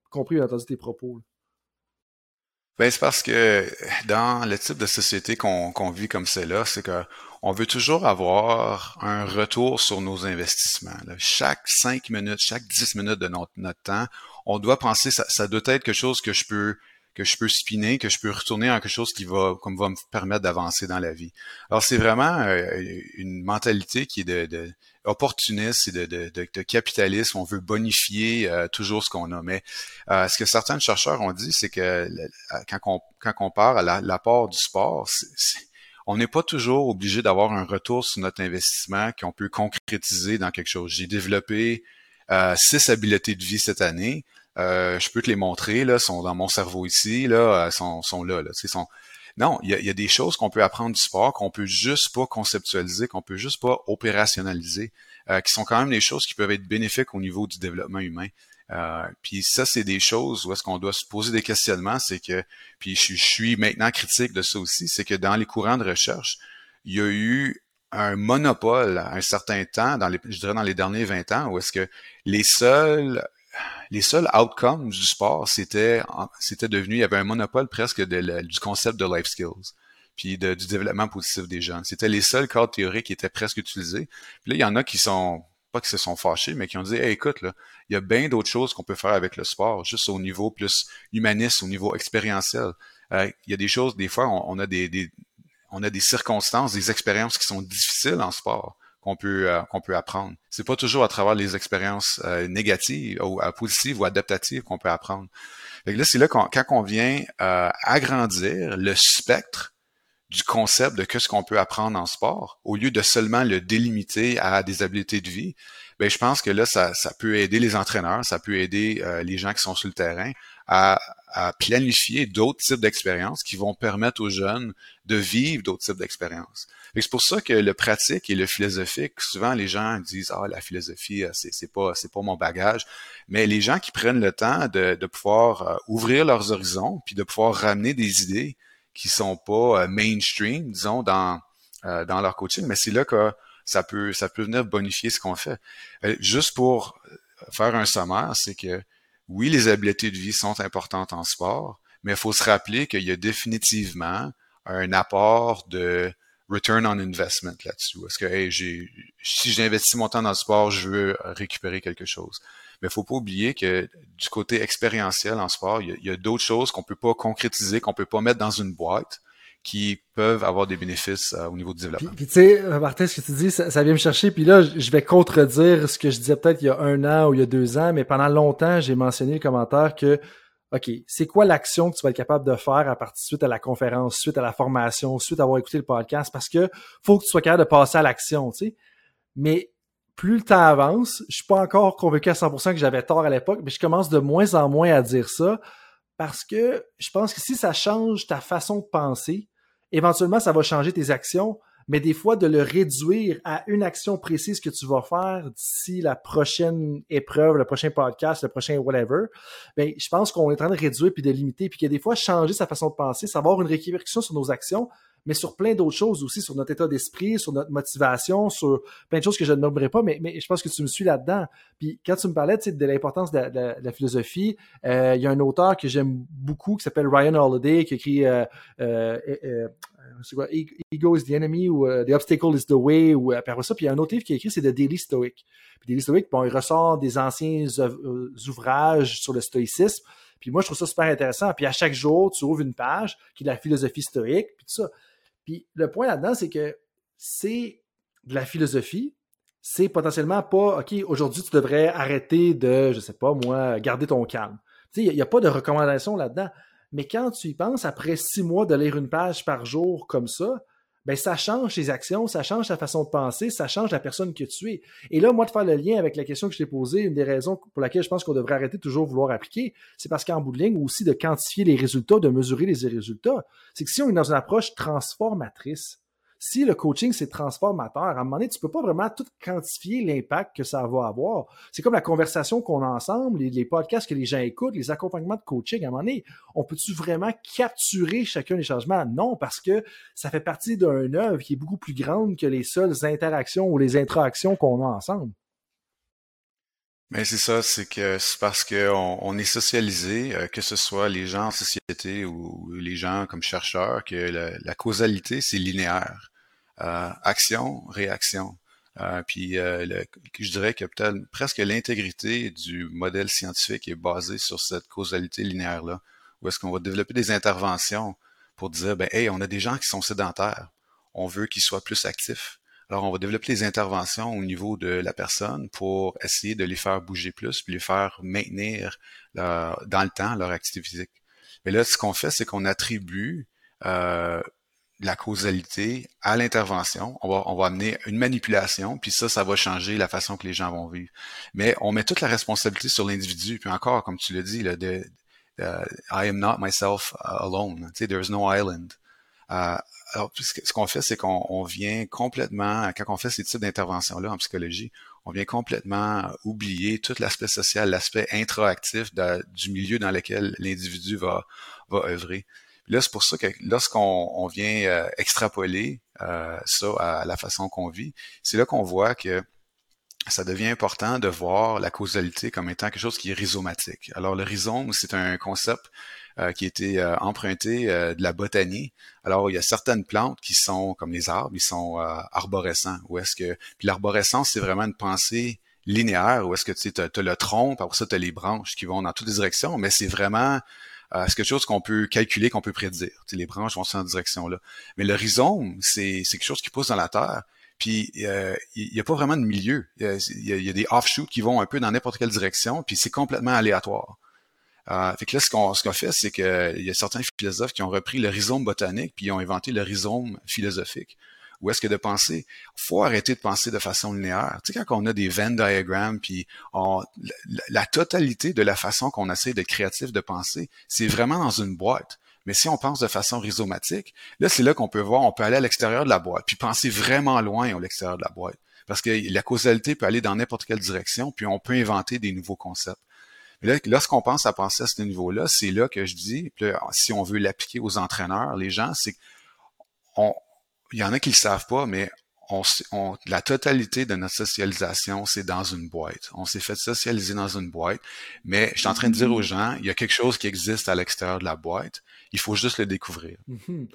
compris et entendu tes propos. Ben, c'est parce que dans le type de société qu'on vit comme c'est là, c'est que on veut toujours avoir un retour sur nos investissements. Chaque cinq minutes, chaque dix minutes de notre, temps, on doit penser ça, ça doit être quelque chose que je peux que je peux spinner, que je peux retourner en quelque chose qui va, comme va me permettre d'avancer dans la vie. Alors c'est vraiment euh, une mentalité qui est de opportuniste et de, de, de, capitalisme. On veut bonifier euh, toujours ce qu'on a. Mais euh, ce que certains chercheurs ont dit, c'est que quand on, quand part à l'apport du sport, on n'est pas toujours obligé d'avoir un retour sur notre investissement qu'on peut concrétiser dans quelque chose. J'ai développé six habiletés de vie cette année. Euh, je peux te les montrer, là, sont dans mon cerveau ici, là, euh, sont, sont là, là. Sont... Non, il y a, des choses qu'on peut apprendre du sport, qu'on peut juste pas conceptualiser, qu'on peut juste pas opérationnaliser, euh, qui sont quand même des choses qui peuvent être bénéfiques au niveau du développement humain. Euh, puis ça, c'est des choses où est-ce qu'on doit se poser des questionnements, c'est que, puis je, je, suis maintenant critique de ça aussi, c'est que dans les courants de recherche, il y a eu un monopole à un certain temps, dans les, je dirais dans les derniers 20 ans, où est-ce que les seuls les seuls outcomes du sport, c'était c'était devenu, il y avait un monopole presque du concept de life skills puis du développement positif des jeunes. C'était les seuls cadres théoriques qui étaient presque utilisés. Puis là, il y en a qui sont pas qui se sont fâchés, mais qui ont dit écoute, là, il y a bien d'autres choses qu'on peut faire avec le sport, juste au niveau plus humaniste, au niveau expérientiel. Euh, il y a des choses, des fois, on, a des, on a des circonstances, des expériences qui sont difficiles en sport qu'on peut euh, qu'on peut apprendre. C'est pas toujours à travers les expériences euh, négatives ou positives ou adaptatives qu'on peut apprendre. Fait là, c'est là quand on vient agrandir le spectre du concept de qu'est-ce qu'on peut apprendre en sport, au lieu de seulement le délimiter à des habiletés de vie, ben je pense que là, ça, ça peut aider les entraîneurs, ça peut aider euh, les gens qui sont sur le terrain à, à planifier d'autres types d'expériences qui vont permettre aux jeunes de vivre d'autres types d'expériences. C'est pour ça que le pratique et le philosophique, souvent les gens disent ah la philosophie euh, c'est pas c'est pas mon bagage, mais les gens qui prennent le temps de, pouvoir euh, ouvrir leurs horizons puis de pouvoir ramener des idées qui sont pas euh, mainstream, disons, dans, dans leur coaching, mais c'est là que ça peut, ça peut venir bonifier ce qu'on fait. Juste pour faire un sommaire, c'est que oui, les habiletés de vie sont importantes en sport, mais il faut se rappeler qu'il y a définitivement un apport de return on investment là-dessus. Est-ce que hey, j'ai, si j'investis mon temps dans le sport, je veux récupérer quelque chose. Mais il faut pas oublier que du côté expérientiel en sport, il y a, d'autres choses qu'on peut pas concrétiser, qu'on peut pas mettre dans une boîte qui peuvent avoir des bénéfices euh, au niveau du développement. Puis, tu sais, euh, Martin, ce que tu dis, ça, vient me chercher. Puis là, je vais contredire ce que je disais peut-être il y a un an ou il y a deux ans, mais pendant longtemps, j'ai mentionné le commentaire que, OK, c'est quoi l'action que tu vas être capable de faire à partir suite à la conférence, suite à la formation, suite à avoir écouté le podcast? Parce que faut que tu sois capable de passer à l'action, tu sais. Mais plus le temps avance, je suis pas encore convaincu à 100% que j'avais tort à l'époque, mais je commence de moins en moins à dire ça parce que je pense que si ça change ta façon de penser, éventuellement ça va changer tes actions, mais des fois de le réduire à une action précise que tu vas faire d'ici la prochaine épreuve, le prochain podcast, le prochain whatever, ben je pense qu'on est en train de réduire puis de limiter puis que des fois changer sa façon de penser, ça va avoir une répercussion sur nos actions, mais sur plein d'autres choses aussi, sur notre état d'esprit, sur notre motivation, sur plein de choses que je ne nommerai pas, mais, mais je pense que tu me suis là-dedans. Puis quand tu me parlais de l'importance de, la philosophie, euh, il y a un auteur que j'aime beaucoup qui s'appelle Ryan Holiday, qui écrit euh, euh, euh quoi, Ego is the enemy ou The obstacle is the way ou après ça. Puis il y a un autre livre qui a écrit, c'est The Daily Stoic. Puis Daily Stoic, bon, il ressort des anciens ouvrages sur le stoïcisme. Puis moi, je trouve ça super intéressant. Puis à chaque jour, tu ouvres une page qui est la philosophie stoïque, puis tout ça. Puis le point là-dedans, c'est que c'est de la philosophie. C'est potentiellement pas, OK, aujourd'hui, tu devrais arrêter de, je sais pas moi, garder ton calme. Tu sais, il n'y a, pas de recommandation là-dedans. Mais quand tu y penses, après six mois de lire une page par jour comme ça, ben ça change tes actions, ça change ta façon de penser, ça change la personne que tu es. Et là, moi, de faire le lien avec la question que je t'ai posée, une des raisons pour laquelle je pense qu'on devrait arrêter de toujours vouloir appliquer, c'est parce qu'en bout de ligne, aussi de quantifier les résultats, de mesurer les résultats. C'est que si on est dans une approche transformatrice, si le coaching c'est transformateur, à un moment donné, tu peux pas vraiment tout quantifier l'impact que ça va avoir. C'est comme la conversation qu'on a ensemble, les, podcasts que les gens écoutent, les accompagnements de coaching. À un moment donné, on peut-tu vraiment capturer chacun des changements? Non, parce que ça fait partie d'une œuvre qui est beaucoup plus grande que les seules interactions ou les interactions qu'on a ensemble. Mais c'est ça, c'est que c'est parce qu'on on est socialisé, euh, que ce soit les gens en société ou les gens comme chercheurs, que la causalité, c'est linéaire. Euh, action, réaction. Euh, puis euh, je dirais que peut-être presque l'intégrité du modèle scientifique est basée sur cette causalité linéaire-là, où est-ce qu'on va développer des interventions pour dire, ben, hey, on a des gens qui sont sédentaires, on veut qu'ils soient plus actifs. Alors, on va développer des interventions au niveau de la personne pour essayer de les faire bouger plus, puis les faire maintenir dans le temps leur activité physique. Mais là, ce qu'on fait, c'est qu'on attribue euh, la causalité à l'intervention. On va, on va amener une manipulation, puis ça, ça va changer la façon que les gens vont vivre. Mais on met toute la responsabilité sur l'individu. Puis encore, comme tu l'as dit, là, de, I am not myself alone. Tu there is no island. Euh, alors, ce qu'on fait, c'est qu'on vient complètement, quand on fait ces types d'interventions-là en psychologie, on vient complètement oublier tout l'aspect social, l'aspect introactif du milieu dans lequel l'individu va, va œuvrer là, c'est pour ça que lorsqu'on vient euh, extrapoler euh, ça à la façon qu'on vit, c'est là qu'on voit que ça devient important de voir la causalité comme étant quelque chose qui est rhizomatique. Alors le rhizome, c'est un concept euh, qui été euh, emprunté euh, de la botanie. Alors il y a certaines plantes qui sont comme les arbres, ils sont arborescents. Ou est-ce que puis l'arborescence, c'est vraiment une pensée linéaire, où est-ce que tu as, le tronc, après ça tu as les branches qui vont dans toutes les directions, mais c'est vraiment quelque chose qu'on peut calculer, qu'on peut prédire. les branches vont dans cette direction-là? Mais le rhizome, c'est quelque chose qui pousse dans la terre. Puis il n'y a pas vraiment de milieu. Il y a, des offshoots qui vont un peu dans n'importe quelle direction, puis c'est complètement aléatoire. Euh, fait que là, ce qu'on ce fait, c'est qu'il y a certains philosophes qui ont repris le rhizome botanique, puis ils ont inventé le rhizome philosophique. Où est-ce que de penser? faut arrêter de penser de façon linéaire. Tu sais, quand on a des Venn diagrammes, puis on, la, totalité de la façon qu'on essaie d'être créatif de penser, c'est vraiment dans une boîte. Mais si on pense de façon rhizomatique, là, c'est là qu'on peut voir, on peut aller à l'extérieur de la boîte, puis penser vraiment loin à l'extérieur de la boîte. Parce que la causalité peut aller dans n'importe quelle direction, puis on peut inventer des nouveaux concepts. Lorsqu'on pense à penser à ce niveau-là, c'est là que je dis, si on veut l'appliquer aux entraîneurs, les gens, c'est il y en a qui le savent pas, mais on, la totalité de notre socialisation, c'est dans une boîte. On s'est fait socialiser dans une boîte, mais je suis en train de dire aux gens, il y a quelque chose qui existe à l'extérieur de la boîte. Il faut juste le découvrir. Mhm.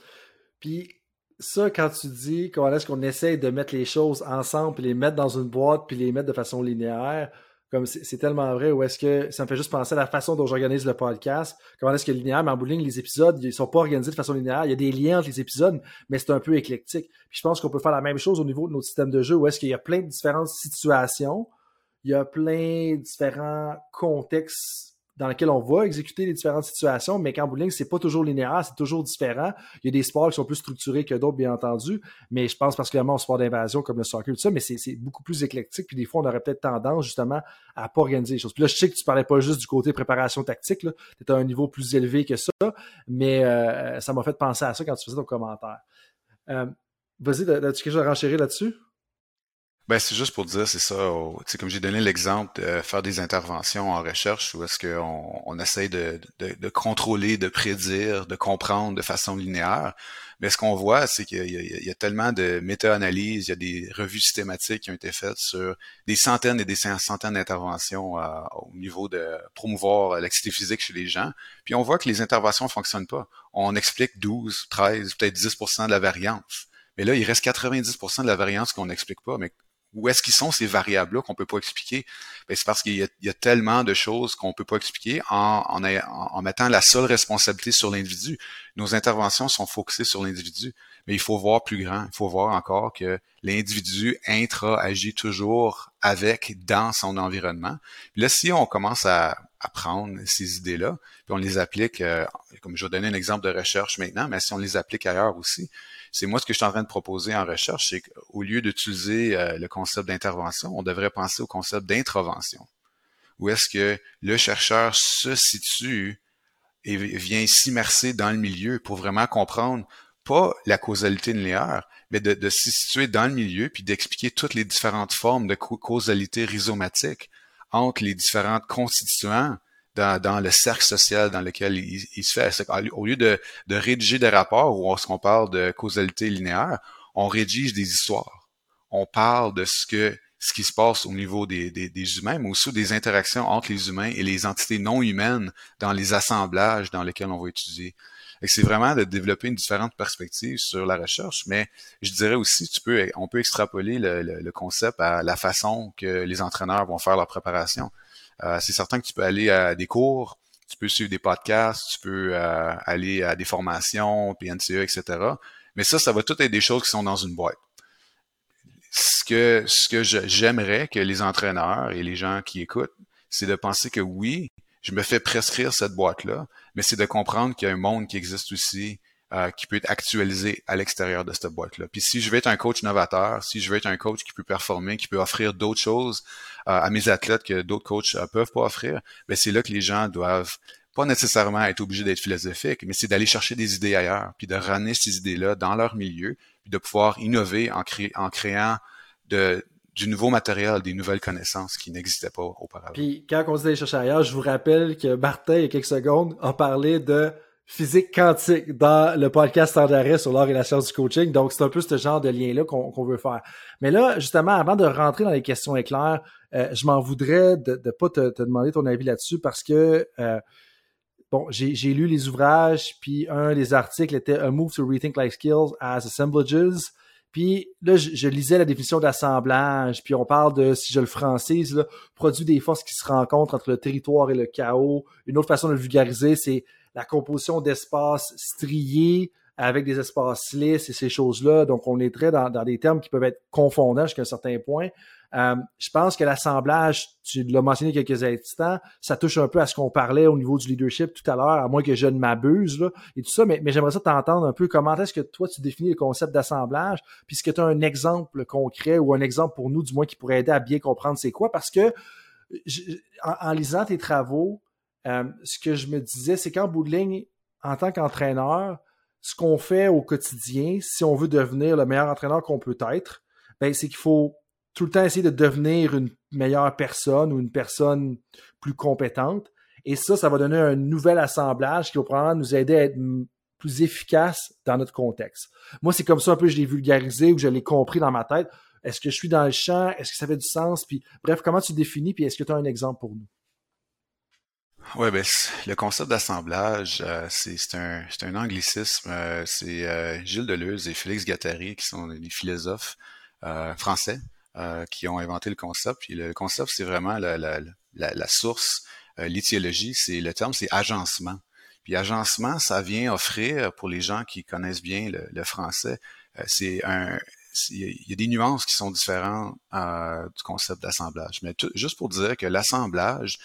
Puis ça, quand tu dis comment est-ce qu'on essaye de mettre les choses ensemble, puis les mettre dans une boîte, puis les mettre de façon linéaire, comme c'est tellement vrai, ou est-ce que ça me fait juste penser à la façon dont j'organise le podcast, comment est-ce que linéaire, mais en les épisodes, ils sont pas organisés de façon linéaire, il y a des liens entre les épisodes, mais c'est un peu éclectique. Puis je pense qu'on peut faire la même chose au niveau de notre système de jeu, où est-ce qu'il y a plein de différentes situations, il y a plein de différents contextes dans lequel on va exécuter les différentes situations, mais qu'en bowling, c'est pas toujours linéaire, c'est toujours différent. Il y a des sports qui sont plus structurés que d'autres, bien entendu, mais je pense particulièrement au sport d'invasion comme le soccer, tout ça, mais c'est beaucoup plus éclectique, puis des fois, on aurait peut-être tendance, justement, à pas organiser les choses. Puis là, je sais que tu parlais pas juste du côté préparation tactique, tu étais à un niveau plus élevé que ça, mais euh, ça m'a fait penser à ça quand tu faisais ton commentaire. Euh, vas-y, as-tu quelque chose à renchérir là-dessus? Ben, c'est juste pour dire, c'est ça. sais comme j'ai donné l'exemple de faire des interventions en recherche où est-ce qu'on on essaye de, de, de, contrôler, de prédire, de comprendre de façon linéaire. Mais ce qu'on voit, c'est qu'il y, y, a tellement de méta-analyses, il y a des revues systématiques qui ont été faites sur des centaines et des centaines d'interventions euh, au niveau de promouvoir l'activité physique chez les gens. Puis on voit que les interventions ne fonctionnent pas. On explique 12, 13, peut-être 10% de la variance. Mais là, il reste 90% de la variance qu'on n'explique pas. Mais où est-ce qu'ils sont ces variables-là qu'on peut pas expliquer? Ben, c'est parce qu'il y, a tellement de choses qu'on peut pas expliquer en, mettant la seule responsabilité sur l'individu. Nos interventions sont focusées sur l'individu, mais il faut voir plus grand. Il faut voir encore que l'individu intra-agit toujours avec, dans son environnement. Là, si on commence à, à prendre ces idées-là, puis on les applique, euh, comme je vais donner un exemple de recherche maintenant, mais si on les applique ailleurs aussi, c'est moi ce que je suis en train de proposer en recherche, c'est qu'au lieu d'utiliser euh, le concept d'intervention, on devrait penser au concept d'introvention. Où est-ce que le chercheur se situe et vient s'immerser dans le milieu pour vraiment comprendre pas la causalité linéaire, mais de, de se situer dans le milieu puis d'expliquer toutes les différentes formes de causalité rhizomatique entre les différentes constituants dans, le cercle social dans lequel il, se fait. Au lieu de, rédiger des rapports où on, parle de causalité linéaire, on rédige des histoires. On parle de ce que ce qui se passe au niveau des, humains, mais aussi des interactions entre les humains et les entités non humaines dans les assemblages dans lesquels on va étudier. C'est vraiment de développer une différente perspective sur la recherche, mais je dirais aussi, on peut extrapoler le, le concept à la façon que les entraîneurs vont faire leur préparation. Euh, c'est certain que tu peux aller à des cours, tu peux suivre des podcasts, tu peux euh, aller à des formations, PNCE, etc. Mais ça, ça va tout être des choses qui sont dans une boîte. Ce que, ce que j'aimerais que les entraîneurs et les gens qui écoutent, c'est de penser que oui, je me fais prescrire cette boîte-là, mais c'est de comprendre qu'il y a un monde qui existe aussi, euh, qui peut être actualisé à l'extérieur de cette boîte-là. Puis si je veux être un coach novateur, si je veux être un coach qui peut performer, qui peut offrir d'autres choses euh, à mes athlètes que d'autres coachs euh, peuvent pas offrir, ben c'est là que les gens doivent pas nécessairement être obligés d'être philosophiques, mais c'est d'aller chercher des idées ailleurs, puis de ramener ces idées-là dans leur milieu, puis de pouvoir innover en, créant de, du nouveau matériel, des nouvelles connaissances qui n'existaient pas auparavant. Puis quand on dit d'aller chercher ailleurs, je vous rappelle que Martin, il y a quelques secondes, a parlé de physique quantique dans le podcast en arrêt sur l'art et la science du coaching. Donc, c'est un peu ce genre de lien-là qu'on veut faire. Mais là, justement, avant de rentrer dans les questions éclairs, euh, je m'en voudrais de ne pas te, demander ton avis là-dessus parce que, euh, bon, j'ai lu les ouvrages, puis un des articles était A Move to Rethink Life Skills as Assemblages. Puis là, je, lisais la définition d'assemblage, puis on parle de, si je le francise, là, produit des forces qui se rencontrent entre le territoire et le chaos. Une autre façon de le vulgariser, c'est la composition d'espaces striés avec des espaces lisses et ces choses-là. Donc, on est très dans, des termes qui peuvent être confondants jusqu'à un certain point. Euh, je pense que l'assemblage, tu l'as mentionné quelques instants, ça touche un peu à ce qu'on parlait au niveau du leadership tout à l'heure, à moins que je ne m'abuse, là, et tout ça, mais, mais j'aimerais ça t'entendre un peu comment est-ce que toi tu définis le concept d'assemblage, puis est-ce que tu as un exemple concret ou un exemple pour nous, du moins, qui pourrait aider à bien comprendre c'est quoi, parce que en, lisant tes travaux, euh, ce que je me disais, c'est qu'en bout de ligne, en tant qu'entraîneur, ce qu'on fait au quotidien, si on veut devenir le meilleur entraîneur qu'on peut être, ben, c'est qu'il faut tout le temps essayer de devenir une meilleure personne ou une personne plus compétente. Et ça, ça va donner un nouvel assemblage qui va probablement nous aider à être plus efficace dans notre contexte. Moi, c'est comme ça un peu je l'ai vulgarisé ou je l'ai compris dans ma tête. Est-ce que je suis dans le champ? Est-ce que ça fait du sens? Puis, bref, comment tu définis? Puis, est-ce que tu as un exemple pour nous? Oui, ben, le concept d'assemblage, euh, c'est un, un, anglicisme. Euh, c'est euh, Gilles Deleuze et Félix Gattari, qui sont des philosophes français, qui ont inventé le concept. Puis le concept, c'est vraiment la, source, l'étiologie, c'est le terme, c'est agencement. Puis agencement, ça vient offrir, pour les gens qui connaissent bien le, français, c'est un, il y a des nuances qui sont différentes du concept d'assemblage. Mais juste pour dire que l'assemblage,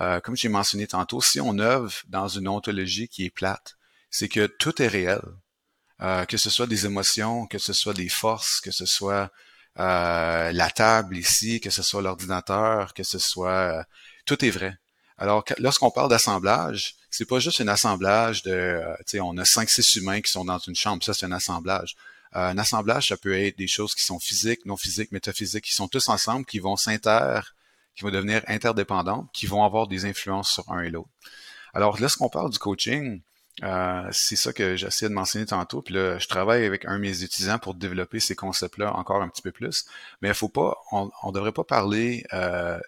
euh, comme j'ai mentionné tantôt, si on œuvre dans une ontologie qui est plate, c'est que tout est réel. Euh, que ce soit des émotions, que ce soit des forces, que ce soit euh, la table ici, que ce soit l'ordinateur, que ce soit tout est vrai. Alors lorsqu'on parle d'assemblage, c'est pas juste un assemblage de, tu sais, on a cinq six humains qui sont dans une chambre, ça c'est un assemblage. un assemblage, ça peut être des choses qui sont physiques, non physiques, métaphysiques, qui sont tous ensemble, qui vont s'inter qui vont devenir interdépendantes, qui vont avoir des influences sur un et l'autre. Alors, lorsqu'on parle du coaching, euh, c'est ça que j'essaie de mentionner tantôt. Puis là, je travaille avec un de mes étudiants pour développer ces concepts-là encore un petit peu plus. Mais il faut pas, on, on devrait pas parler, euh,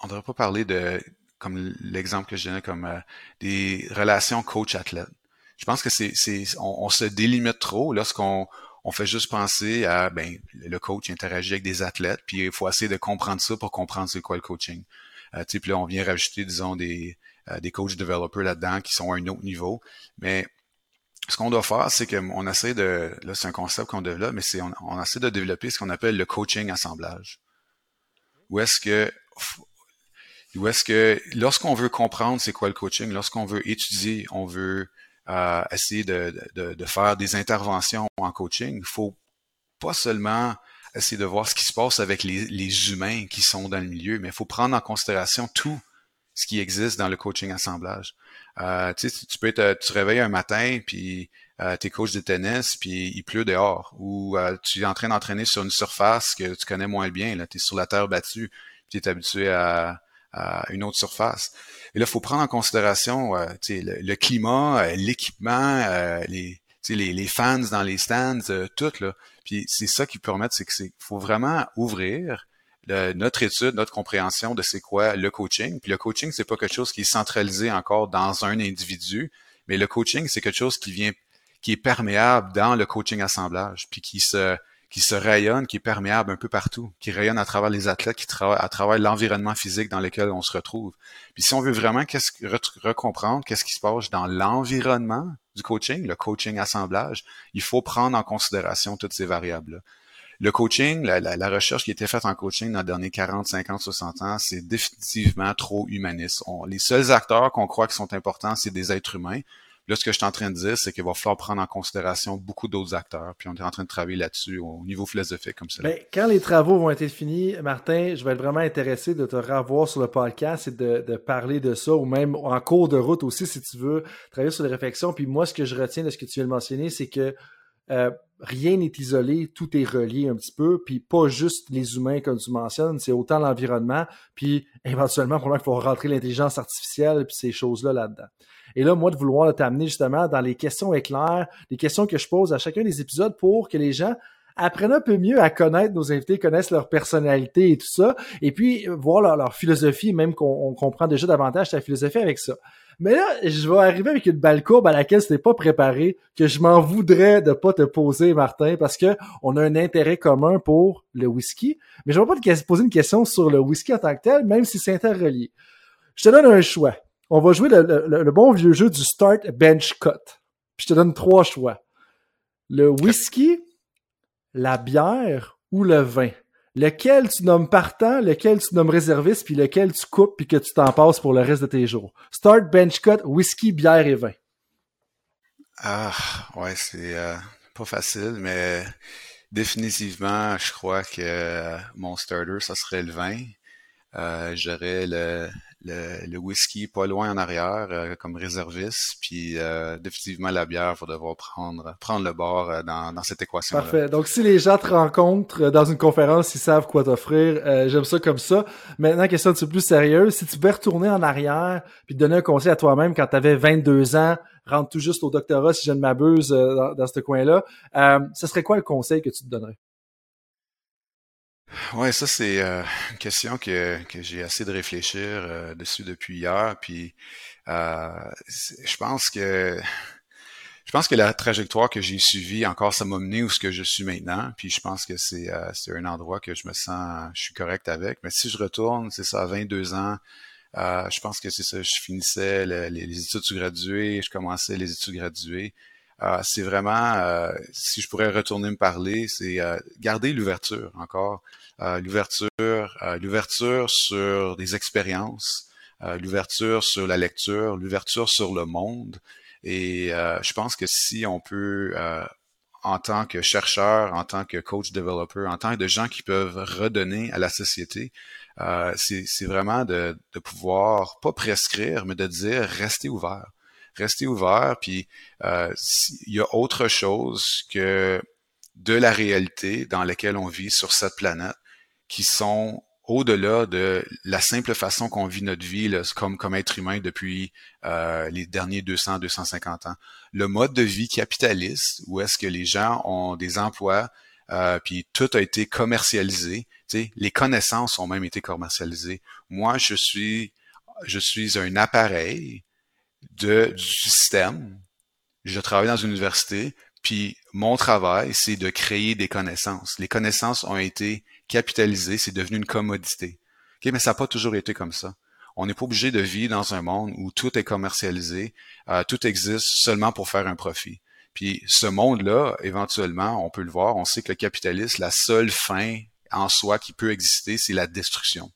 on devrait pas parler de, comme l'exemple que je donnais, comme euh, des relations coach-athlète. Je pense que c'est, on, se délimite trop lorsqu'on on fait juste penser à ben le coach interagit avec des athlètes, puis il faut essayer de comprendre ça pour comprendre c'est quoi le coaching. Euh, puis là, on vient rajouter, disons, des, euh, des coach développeurs là-dedans qui sont à un autre niveau. Mais ce qu'on doit faire, c'est qu'on essaie de. Là, c'est un concept qu'on développe, mais c'est on, on, essaie de développer ce qu'on appelle le coaching assemblage. Où est-ce que où est-ce que lorsqu'on veut comprendre c'est quoi le coaching, lorsqu'on veut étudier, on veut à essayer de, de, de, faire des interventions en coaching, il faut pas seulement essayer de voir ce qui se passe avec les, les humains qui sont dans le milieu, mais il faut prendre en considération tout ce qui existe dans le coaching assemblage. Euh, tu, sais, tu peux être, tu te réveilles un matin, puis euh, tu es coach de tennis, puis il pleut dehors, ou euh, tu es en train d'entraîner sur une surface que tu connais moins bien, tu es sur la terre battue, puis tu es habitué à, à une autre surface. Et là, il faut prendre en considération euh, le, le, climat, euh, l'équipement, euh, les, les, les, fans dans les stands, tout. Là. Puis c'est ça qui peut permettre, c'est qu'il faut vraiment ouvrir notre étude, notre compréhension de c'est quoi le coaching. Puis le coaching, c'est pas quelque chose qui est centralisé encore dans un individu, mais le coaching, c'est quelque chose qui vient, qui est perméable dans le coaching assemblage, puis qui se qui se rayonne, qui est perméable un peu partout, qui rayonne à travers les athlètes, qui travaille à travers l'environnement physique dans lequel on se retrouve. Puis si on veut vraiment qu'est-ce recomprendre qu'est-ce qui se passe dans l'environnement du coaching, le coaching assemblage, il faut prendre en considération toutes ces variables-là. Le coaching, la, la, recherche qui a été faite en coaching dans les derniers 40, 50, 60 ans, c'est définitivement trop humaniste. les seuls acteurs qu'on croit qui sont importants, c'est des êtres humains. Là, ce que je suis en train de dire, c'est qu'il va falloir prendre en considération beaucoup d'autres acteurs. Puis on est en train de travailler là-dessus au niveau philosophique comme ça. Ben, quand les travaux vont être finis, Martin, je vais être vraiment intéressé de te revoir sur le podcast et de, parler de ça, ou même en cours de route aussi, si tu veux, travailler sur les réflexions. Puis moi, ce que je retiens de ce que tu viens de mentionner, c'est que euh, rien n'est isolé, tout est relié un petit peu, puis pas juste les humains comme tu mentionnes, c'est autant l'environnement, puis éventuellement, pour il faut rentrer l'intelligence artificielle, puis ces choses-là là-dedans. Et là, moi, de vouloir t'amener justement dans les questions éclairs, les questions que je pose à chacun des épisodes pour que les gens apprennent un peu mieux à connaître nos invités, connaissent leur personnalité et tout ça, et puis voir leur, philosophie, même qu'on comprend déjà davantage ta philosophie avec ça. Mais là, je vais arriver avec une balle courbe à laquelle tu n'es pas préparé, que je m'en voudrais de pas te poser, Martin, parce que on a un intérêt commun pour le whisky. Mais je vais pas te poser une question sur le whisky en tant que tel, même si c'est interrelié. Je te donne un choix. On va jouer le, bon vieux jeu du start bench cut. Puis je te donne trois choix. Le whisky, la bière ou le vin lequel tu nommes partant, lequel tu nommes réserviste, puis lequel tu coupes puis que tu t'en passes pour le reste de tes jours. Start, bench cut, whisky, bière et vin. Ah, ouais, c'est euh, pas facile, mais définitivement, je crois que mon starter, ça serait le vin. Euh, J'aurais le, le, whisky pas loin en arrière euh, comme réserviste, puis euh, définitivement la bière va devoir prendre prendre le bord euh, dans, dans cette équation. -là. Parfait. Donc si les gens te rencontrent dans une conférence, ils savent quoi t'offrir. J'aime ça comme ça. Maintenant, question un petit peu plus sérieuse. Si tu veux retourner en arrière puis te donner un conseil à toi-même quand tu avais 22 ans, rentre tout juste au doctorat si je ne m'abuse dans, dans, ce coin-là, ce serait quoi le conseil que tu te donnerais? Ouais, ça c'est euh, une question que, que j'ai assez de réfléchir euh, dessus depuis hier. Puis euh, je pense que je pense que la trajectoire que j'ai suivie encore, ça m'a mené où ce que je suis maintenant. Puis je pense que c'est c'est un endroit que je me sens, je suis correct avec. Mais si je retourne, c'est ça, à 22 ans. je pense que c'est ça, je finissais les, les, études graduées, je commençais les études graduées. c'est vraiment, si je pourrais retourner me parler, c'est garder l'ouverture encore. Euh, l'ouverture, euh, l'ouverture sur des expériences, euh, l'ouverture sur la lecture, l'ouverture sur le monde. Et je pense que si on peut en tant que chercheur, en tant que coach développeur, en tant que de gens qui peuvent redonner à la société, euh, c'est vraiment de, pouvoir pas prescrire, mais de dire restez ouvert, restez ouvert. Puis il y a autre chose que de la réalité dans laquelle on vit sur cette planète qui sont au-delà de la simple façon qu'on vit notre vie là, comme, comme être humain depuis euh, les derniers 200, 250 ans. Le mode de vie capitaliste, où est-ce que les gens ont des emplois, euh, puis tout a été commercialisé. les connaissances ont même été commercialisées. Moi, je suis, je suis un appareil de, du système. Je travaille dans une université, puis mon travail, c'est de créer des connaissances. Les connaissances ont été capitalisées, c'est devenu une commodité. mais ça n'a pas toujours été comme ça. On n'est pas obligé de vivre dans un monde où tout est commercialisé, euh, tout existe seulement pour faire un profit. Puis ce monde-là, éventuellement, on peut le voir, on sait que le capitalisme, la seule fin en soi qui peut exister, c'est la destruction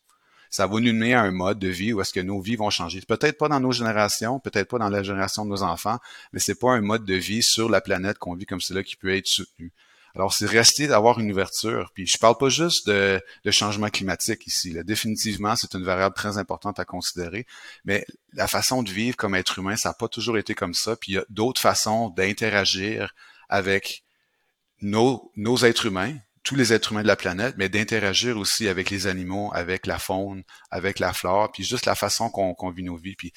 ça va nous mener à un mode de vie où est-ce que nos vies vont changer. Peut-être pas dans nos générations, peut-être pas dans la génération de nos enfants, mais c'est pas un mode de vie sur la planète qu'on vit comme cela qui peut être soutenu. Alors, c'est rester d'avoir une ouverture. Puis, je parle pas juste de, de changement climatique ici. Là. Définitivement, c'est une variable très importante à considérer. Mais la façon de vivre comme être humain, ça n'a pas toujours été comme ça. Puis, il y a d'autres façons d'interagir avec nos, nos êtres humains, tous les êtres humains de la planète, mais d'interagir aussi avec les animaux, avec la faune, avec la flore, puis juste la façon qu'on vit nos vies. Puis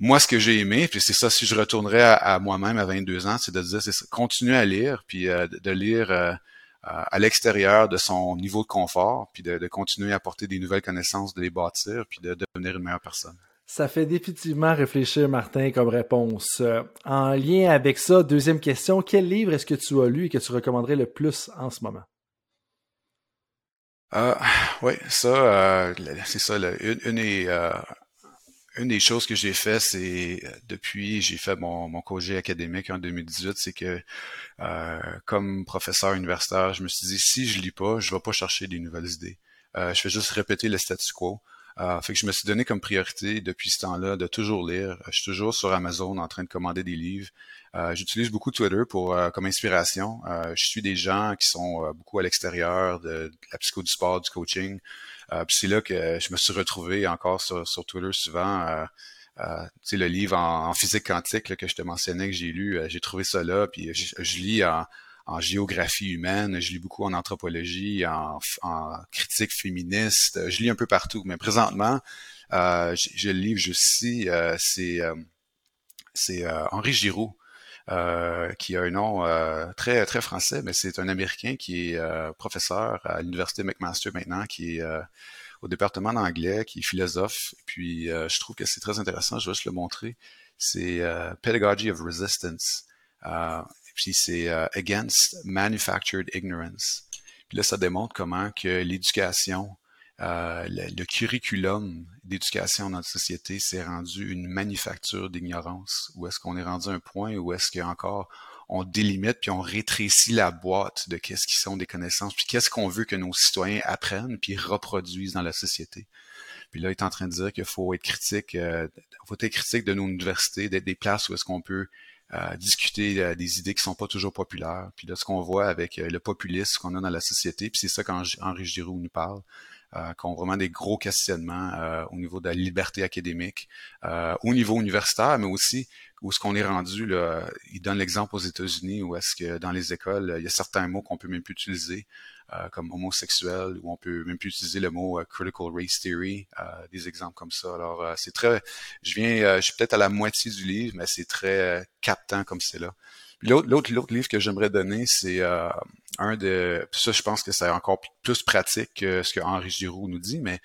moi, ce que j'ai aimé, puis c'est ça, si je retournerais à, moi-même à 22 ans, c'est de dire, c'est continuer à lire, puis euh, de, lire euh, à l'extérieur de son niveau de confort, puis de, continuer à apporter des nouvelles connaissances, de les bâtir, puis de devenir une meilleure personne. Ça fait définitivement réfléchir, Martin, comme réponse. Euh, en lien avec ça, deuxième question, quel livre est-ce que tu as lu et que tu recommanderais le plus en ce moment? Euh, oui, ça, euh, c'est ça. une, des, euh, une des choses que j'ai fait, c'est depuis j'ai fait mon, mon congé académique en 2018, c'est que comme professeur universitaire, je me suis dit si je lis pas, je vais pas chercher des nouvelles idées. je vais juste répéter le statu quo. Euh, fait que je me suis donné comme priorité depuis ce temps-là de toujours lire. Je suis toujours sur Amazon en train de commander des livres. Euh, j'utilise beaucoup Twitter pour euh, comme inspiration. je suis des gens qui sont beaucoup à l'extérieur de, la psycho du sport, du coaching. Puis c'est là que je me suis retrouvé encore sur, sur Twitter souvent. tu sais, le livre en, physique quantique que je te mentionnais que j'ai lu, j'ai trouvé ça là. Puis je, lis en, en géographie humaine, je lis beaucoup en anthropologie, en, en critique féministe, je lis un peu partout. Mais présentement, euh, j'ai le livre juste ici, euh, c'est euh, c'est Henri Giroux. qui a un nom très très français, mais c'est un Américain qui est professeur à l'université McMaster maintenant, qui est au département d'anglais, qui est philosophe. Puis je trouve que c'est très intéressant. Je vais juste le montrer. C'est Pedagogy of Resistance. puis c'est Against Manufactured Ignorance. Puis là, ça démontre comment que l'éducation euh, le, curriculum d'éducation dans notre société s'est rendu une manufacture d'ignorance? Ou est-ce qu'on est rendu à un point où est-ce qu'encore on délimite puis on rétrécit la boîte de qu'est-ce qui sont des connaissances, puis qu'est-ce qu'on veut que nos citoyens apprennent puis reproduisent dans la société? Puis là, il est en train de dire qu'il faut être critique, euh, faut être critique de nos universités, d'être des places où est-ce qu'on peut euh, discuter des idées qui sont pas toujours populaires. Puis là, ce qu'on voit avec le populisme qu'on a dans la société, puis c'est ça qu'Henri Giroux nous parle, euh, qui ont vraiment des gros questionnements euh, au niveau de la liberté académique, euh, au niveau universitaire, mais aussi où ce qu'on est rendu. Là, il donne l'exemple aux États-Unis où est-ce que dans les écoles, il y a certains mots qu'on peut même plus utiliser, comme homosexuel, ou on peut même plus utiliser le mot critical race theory, des exemples comme ça. Alors, c'est très, je viens, je suis peut-être à la moitié du livre, mais c'est très captant comme c'est là. L'autre, l'autre livre que j'aimerais donner, c'est un de ça je pense que c'est encore plus pratique que ce que Henri Giroux nous dit mais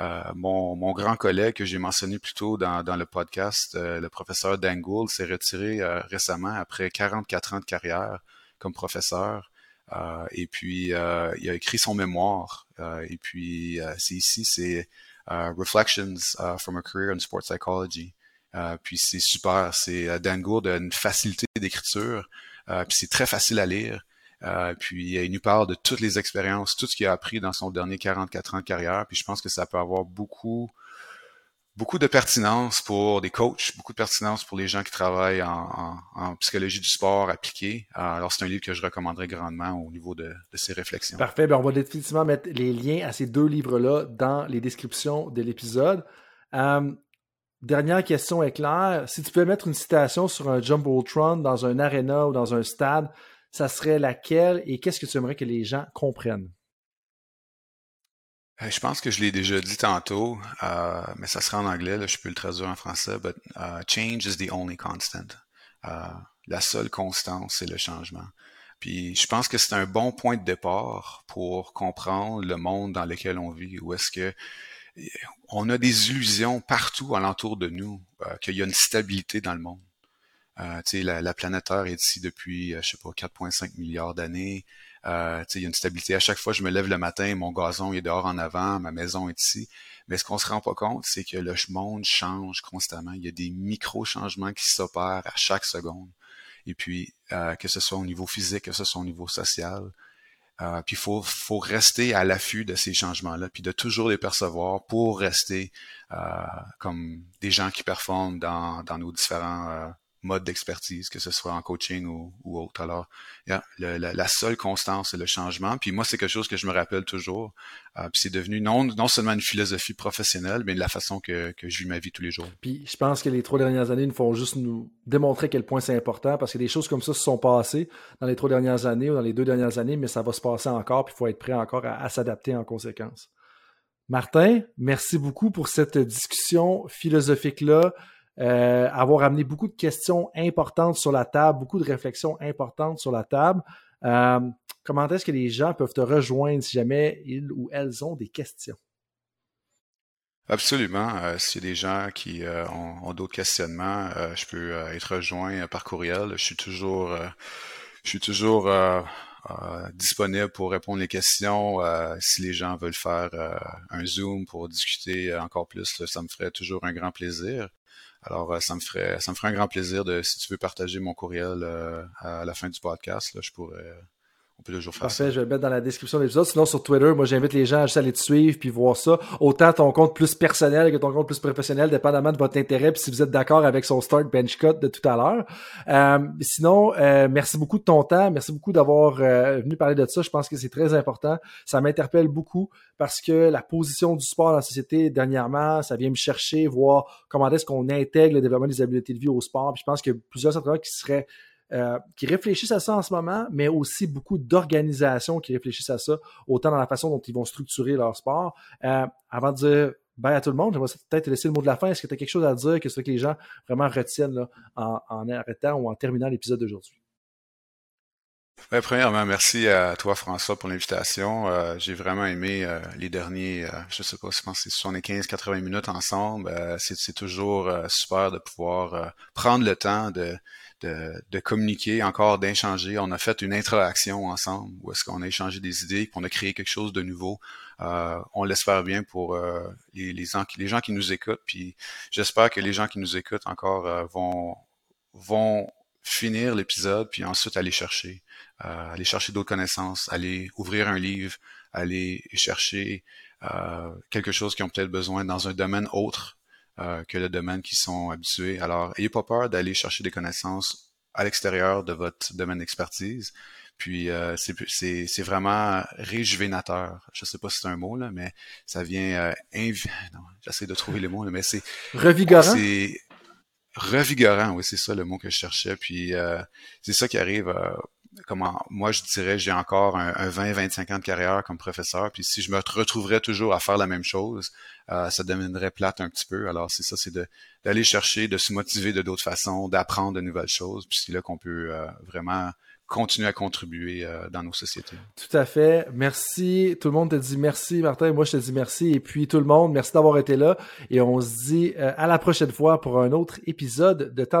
euh, mon, mon, grand collègue que j'ai mentionné plus tôt dans, dans le podcast euh, le professeur Dan Gould s'est retiré euh, récemment après 44 ans de carrière comme professeur. Et puis il a écrit son mémoire et puis c'est ici c'est Reflections from a Career in Sports Psychology puis c'est super c'est Dan Gould a une facilité d'écriture puis c'est très facile à lire euh, puis il nous parle de toutes les expériences, tout ce qu'il a appris dans son dernier 44 ans de carrière. Puis je pense que ça peut avoir beaucoup, beaucoup de pertinence pour des coachs, beaucoup de pertinence pour les gens qui travaillent en, en, psychologie du sport appliqué. Euh, alors c'est un livre que je recommanderais grandement au niveau de, de ces réflexions. Parfait. Bien, on va définitivement mettre les liens à ces deux livres-là dans les descriptions de l'épisode. Euh, dernière question est claire. Si tu peux mettre une citation sur un Jumbotron dans un arena ou dans un stade, ça serait laquelle et qu'est-ce que tu aimerais que les gens comprennent? Euh, je pense que je l'ai déjà dit tantôt, euh, mais ça sera en anglais, là, je peux le traduire en français, but uh, change is the only constant. La seule constance, c'est le changement. Puis je pense que c'est un bon point de départ pour comprendre le monde dans lequel on vit, où est-ce que on a des illusions partout alentour de nous, euh, qu'il y a une stabilité dans le monde. Euh, la, la, planète Terre est ici depuis, euh, je sais pas, 4,5 milliards d'années. Euh, il y a une stabilité. À chaque fois je me lève le matin, mon gazon est dehors en avant, ma maison est ici. Mais ce qu'on se rend pas compte, c'est que le monde change constamment. Il y a des micro-changements qui s'opèrent à chaque seconde. Et puis, euh, que ce soit au niveau physique, que ce soit au niveau social. Euh, puis il faut, faut rester à l'affût de ces changements-là, puis de toujours les percevoir pour rester euh, comme des gens qui performent dans, dans nos différents mode d'expertise, que ce soit en coaching ou, ou autre. Alors, la, seule constance, c'est le changement. Puis moi, c'est quelque chose que je me rappelle toujours. Euh, puis c'est devenu non, non seulement une philosophie professionnelle, mais de la façon que, que je vis ma vie tous les jours. Puis je pense que les trois dernières années nous font juste nous démontrer quel point c'est important, parce que des choses comme ça se sont passées dans les trois dernières années ou dans les deux dernières années, mais ça va se passer encore, puis il faut être prêt encore à s'adapter en conséquence. Martin, merci beaucoup pour cette discussion philosophique-là. Euh, avoir amené beaucoup de questions importantes sur la table, beaucoup de réflexions importantes sur la table. Euh, comment est-ce que les gens peuvent te rejoindre si jamais ils ou elles ont des questions? Absolument. Euh, S'il y a des gens qui ont, d'autres questionnements, je peux être rejoint par courriel. Je suis toujours, je suis toujours disponible pour répondre les questions. si les gens veulent faire un Zoom pour discuter encore plus, ça me ferait toujours un grand plaisir. Alors, euh, ça me ferait ça me ferait un grand plaisir de si tu veux partager mon courriel euh, à la fin du podcast, là, je pourrais on peut toujours faire Parfait, je vais le mettre dans la description de l'épisode. Sinon, sur Twitter, moi, j'invite les gens à juste aller te suivre puis voir ça. Autant ton compte plus personnel que ton compte plus professionnel, dépendamment de votre intérêt puis si vous êtes d'accord avec son start bench cut de tout à l'heure. Euh, sinon, euh, merci beaucoup de ton temps. Merci beaucoup d'avoir euh, venu parler de ça. Je pense que c'est très important. Ça m'interpelle beaucoup parce que la position du sport dans la société dernièrement, ça vient me chercher, voir comment est-ce qu'on intègre le développement des habiletés de vie au sport. Puis je pense que plusieurs entrepreneurs qui seraient euh, qui réfléchissent à ça en ce moment, mais aussi beaucoup d'organisations qui réfléchissent à ça, autant dans la façon dont ils vont structurer leur sport. Euh, avant de dire bye à tout le monde, j'aimerais peut-être laisser le mot de la fin. Est-ce que tu as quelque chose à dire que ce que les gens vraiment retiennent en, en arrêtant ou en terminant l'épisode d'aujourd'hui? premièrement, merci à toi, François, pour l'invitation. Euh, j'ai vraiment aimé les derniers, euh, je sais pas, je pense que c'est 75-80 minutes ensemble. c'est toujours super de pouvoir prendre le temps de, de, communiquer, encore d'échanger. On a fait une interaction ensemble où est-ce qu'on a échangé des idées, qu'on a créé quelque chose de nouveau. on l'espère bien pour les, les, gens, les gens qui nous écoutent. Puis j'espère que les gens qui nous écoutent encore vont vont finir l'épisode, puis ensuite aller chercher, euh, aller chercher d'autres connaissances, aller ouvrir un livre, aller chercher euh, quelque chose qu'ils ont peut-être besoin dans un domaine autre euh, que le domaine qu'ils sont habitués. Alors, ayez pas peur d'aller chercher des connaissances à l'extérieur de votre domaine d'expertise. Puis euh, c'est vraiment réjuvénateur. Je sais pas si c'est un mot là, mais ça vient euh, j'essaie de trouver les mots là, mais c'est revigorant? revigorant, oui, c'est ça le mot que je cherchais. Puis euh, c'est ça qui arrive. Euh, comment moi je dirais j'ai encore un, 20-25 ans de carrière comme professeur. Puis si je me retrouverais toujours à faire la même chose, euh, ça deviendrait plate un petit peu. Alors c'est ça, c'est d'aller chercher, de se motiver de d'autres façons, d'apprendre de nouvelles choses. Puis c'est là qu'on peut vraiment continuer à contribuer euh, dans nos sociétés. Tout à fait. Merci. Tout le monde te dit merci, Martin. Moi, je te dis merci. Et puis, tout le monde, merci d'avoir été là. Et on se dit euh, à la prochaine fois pour un autre épisode de Temps.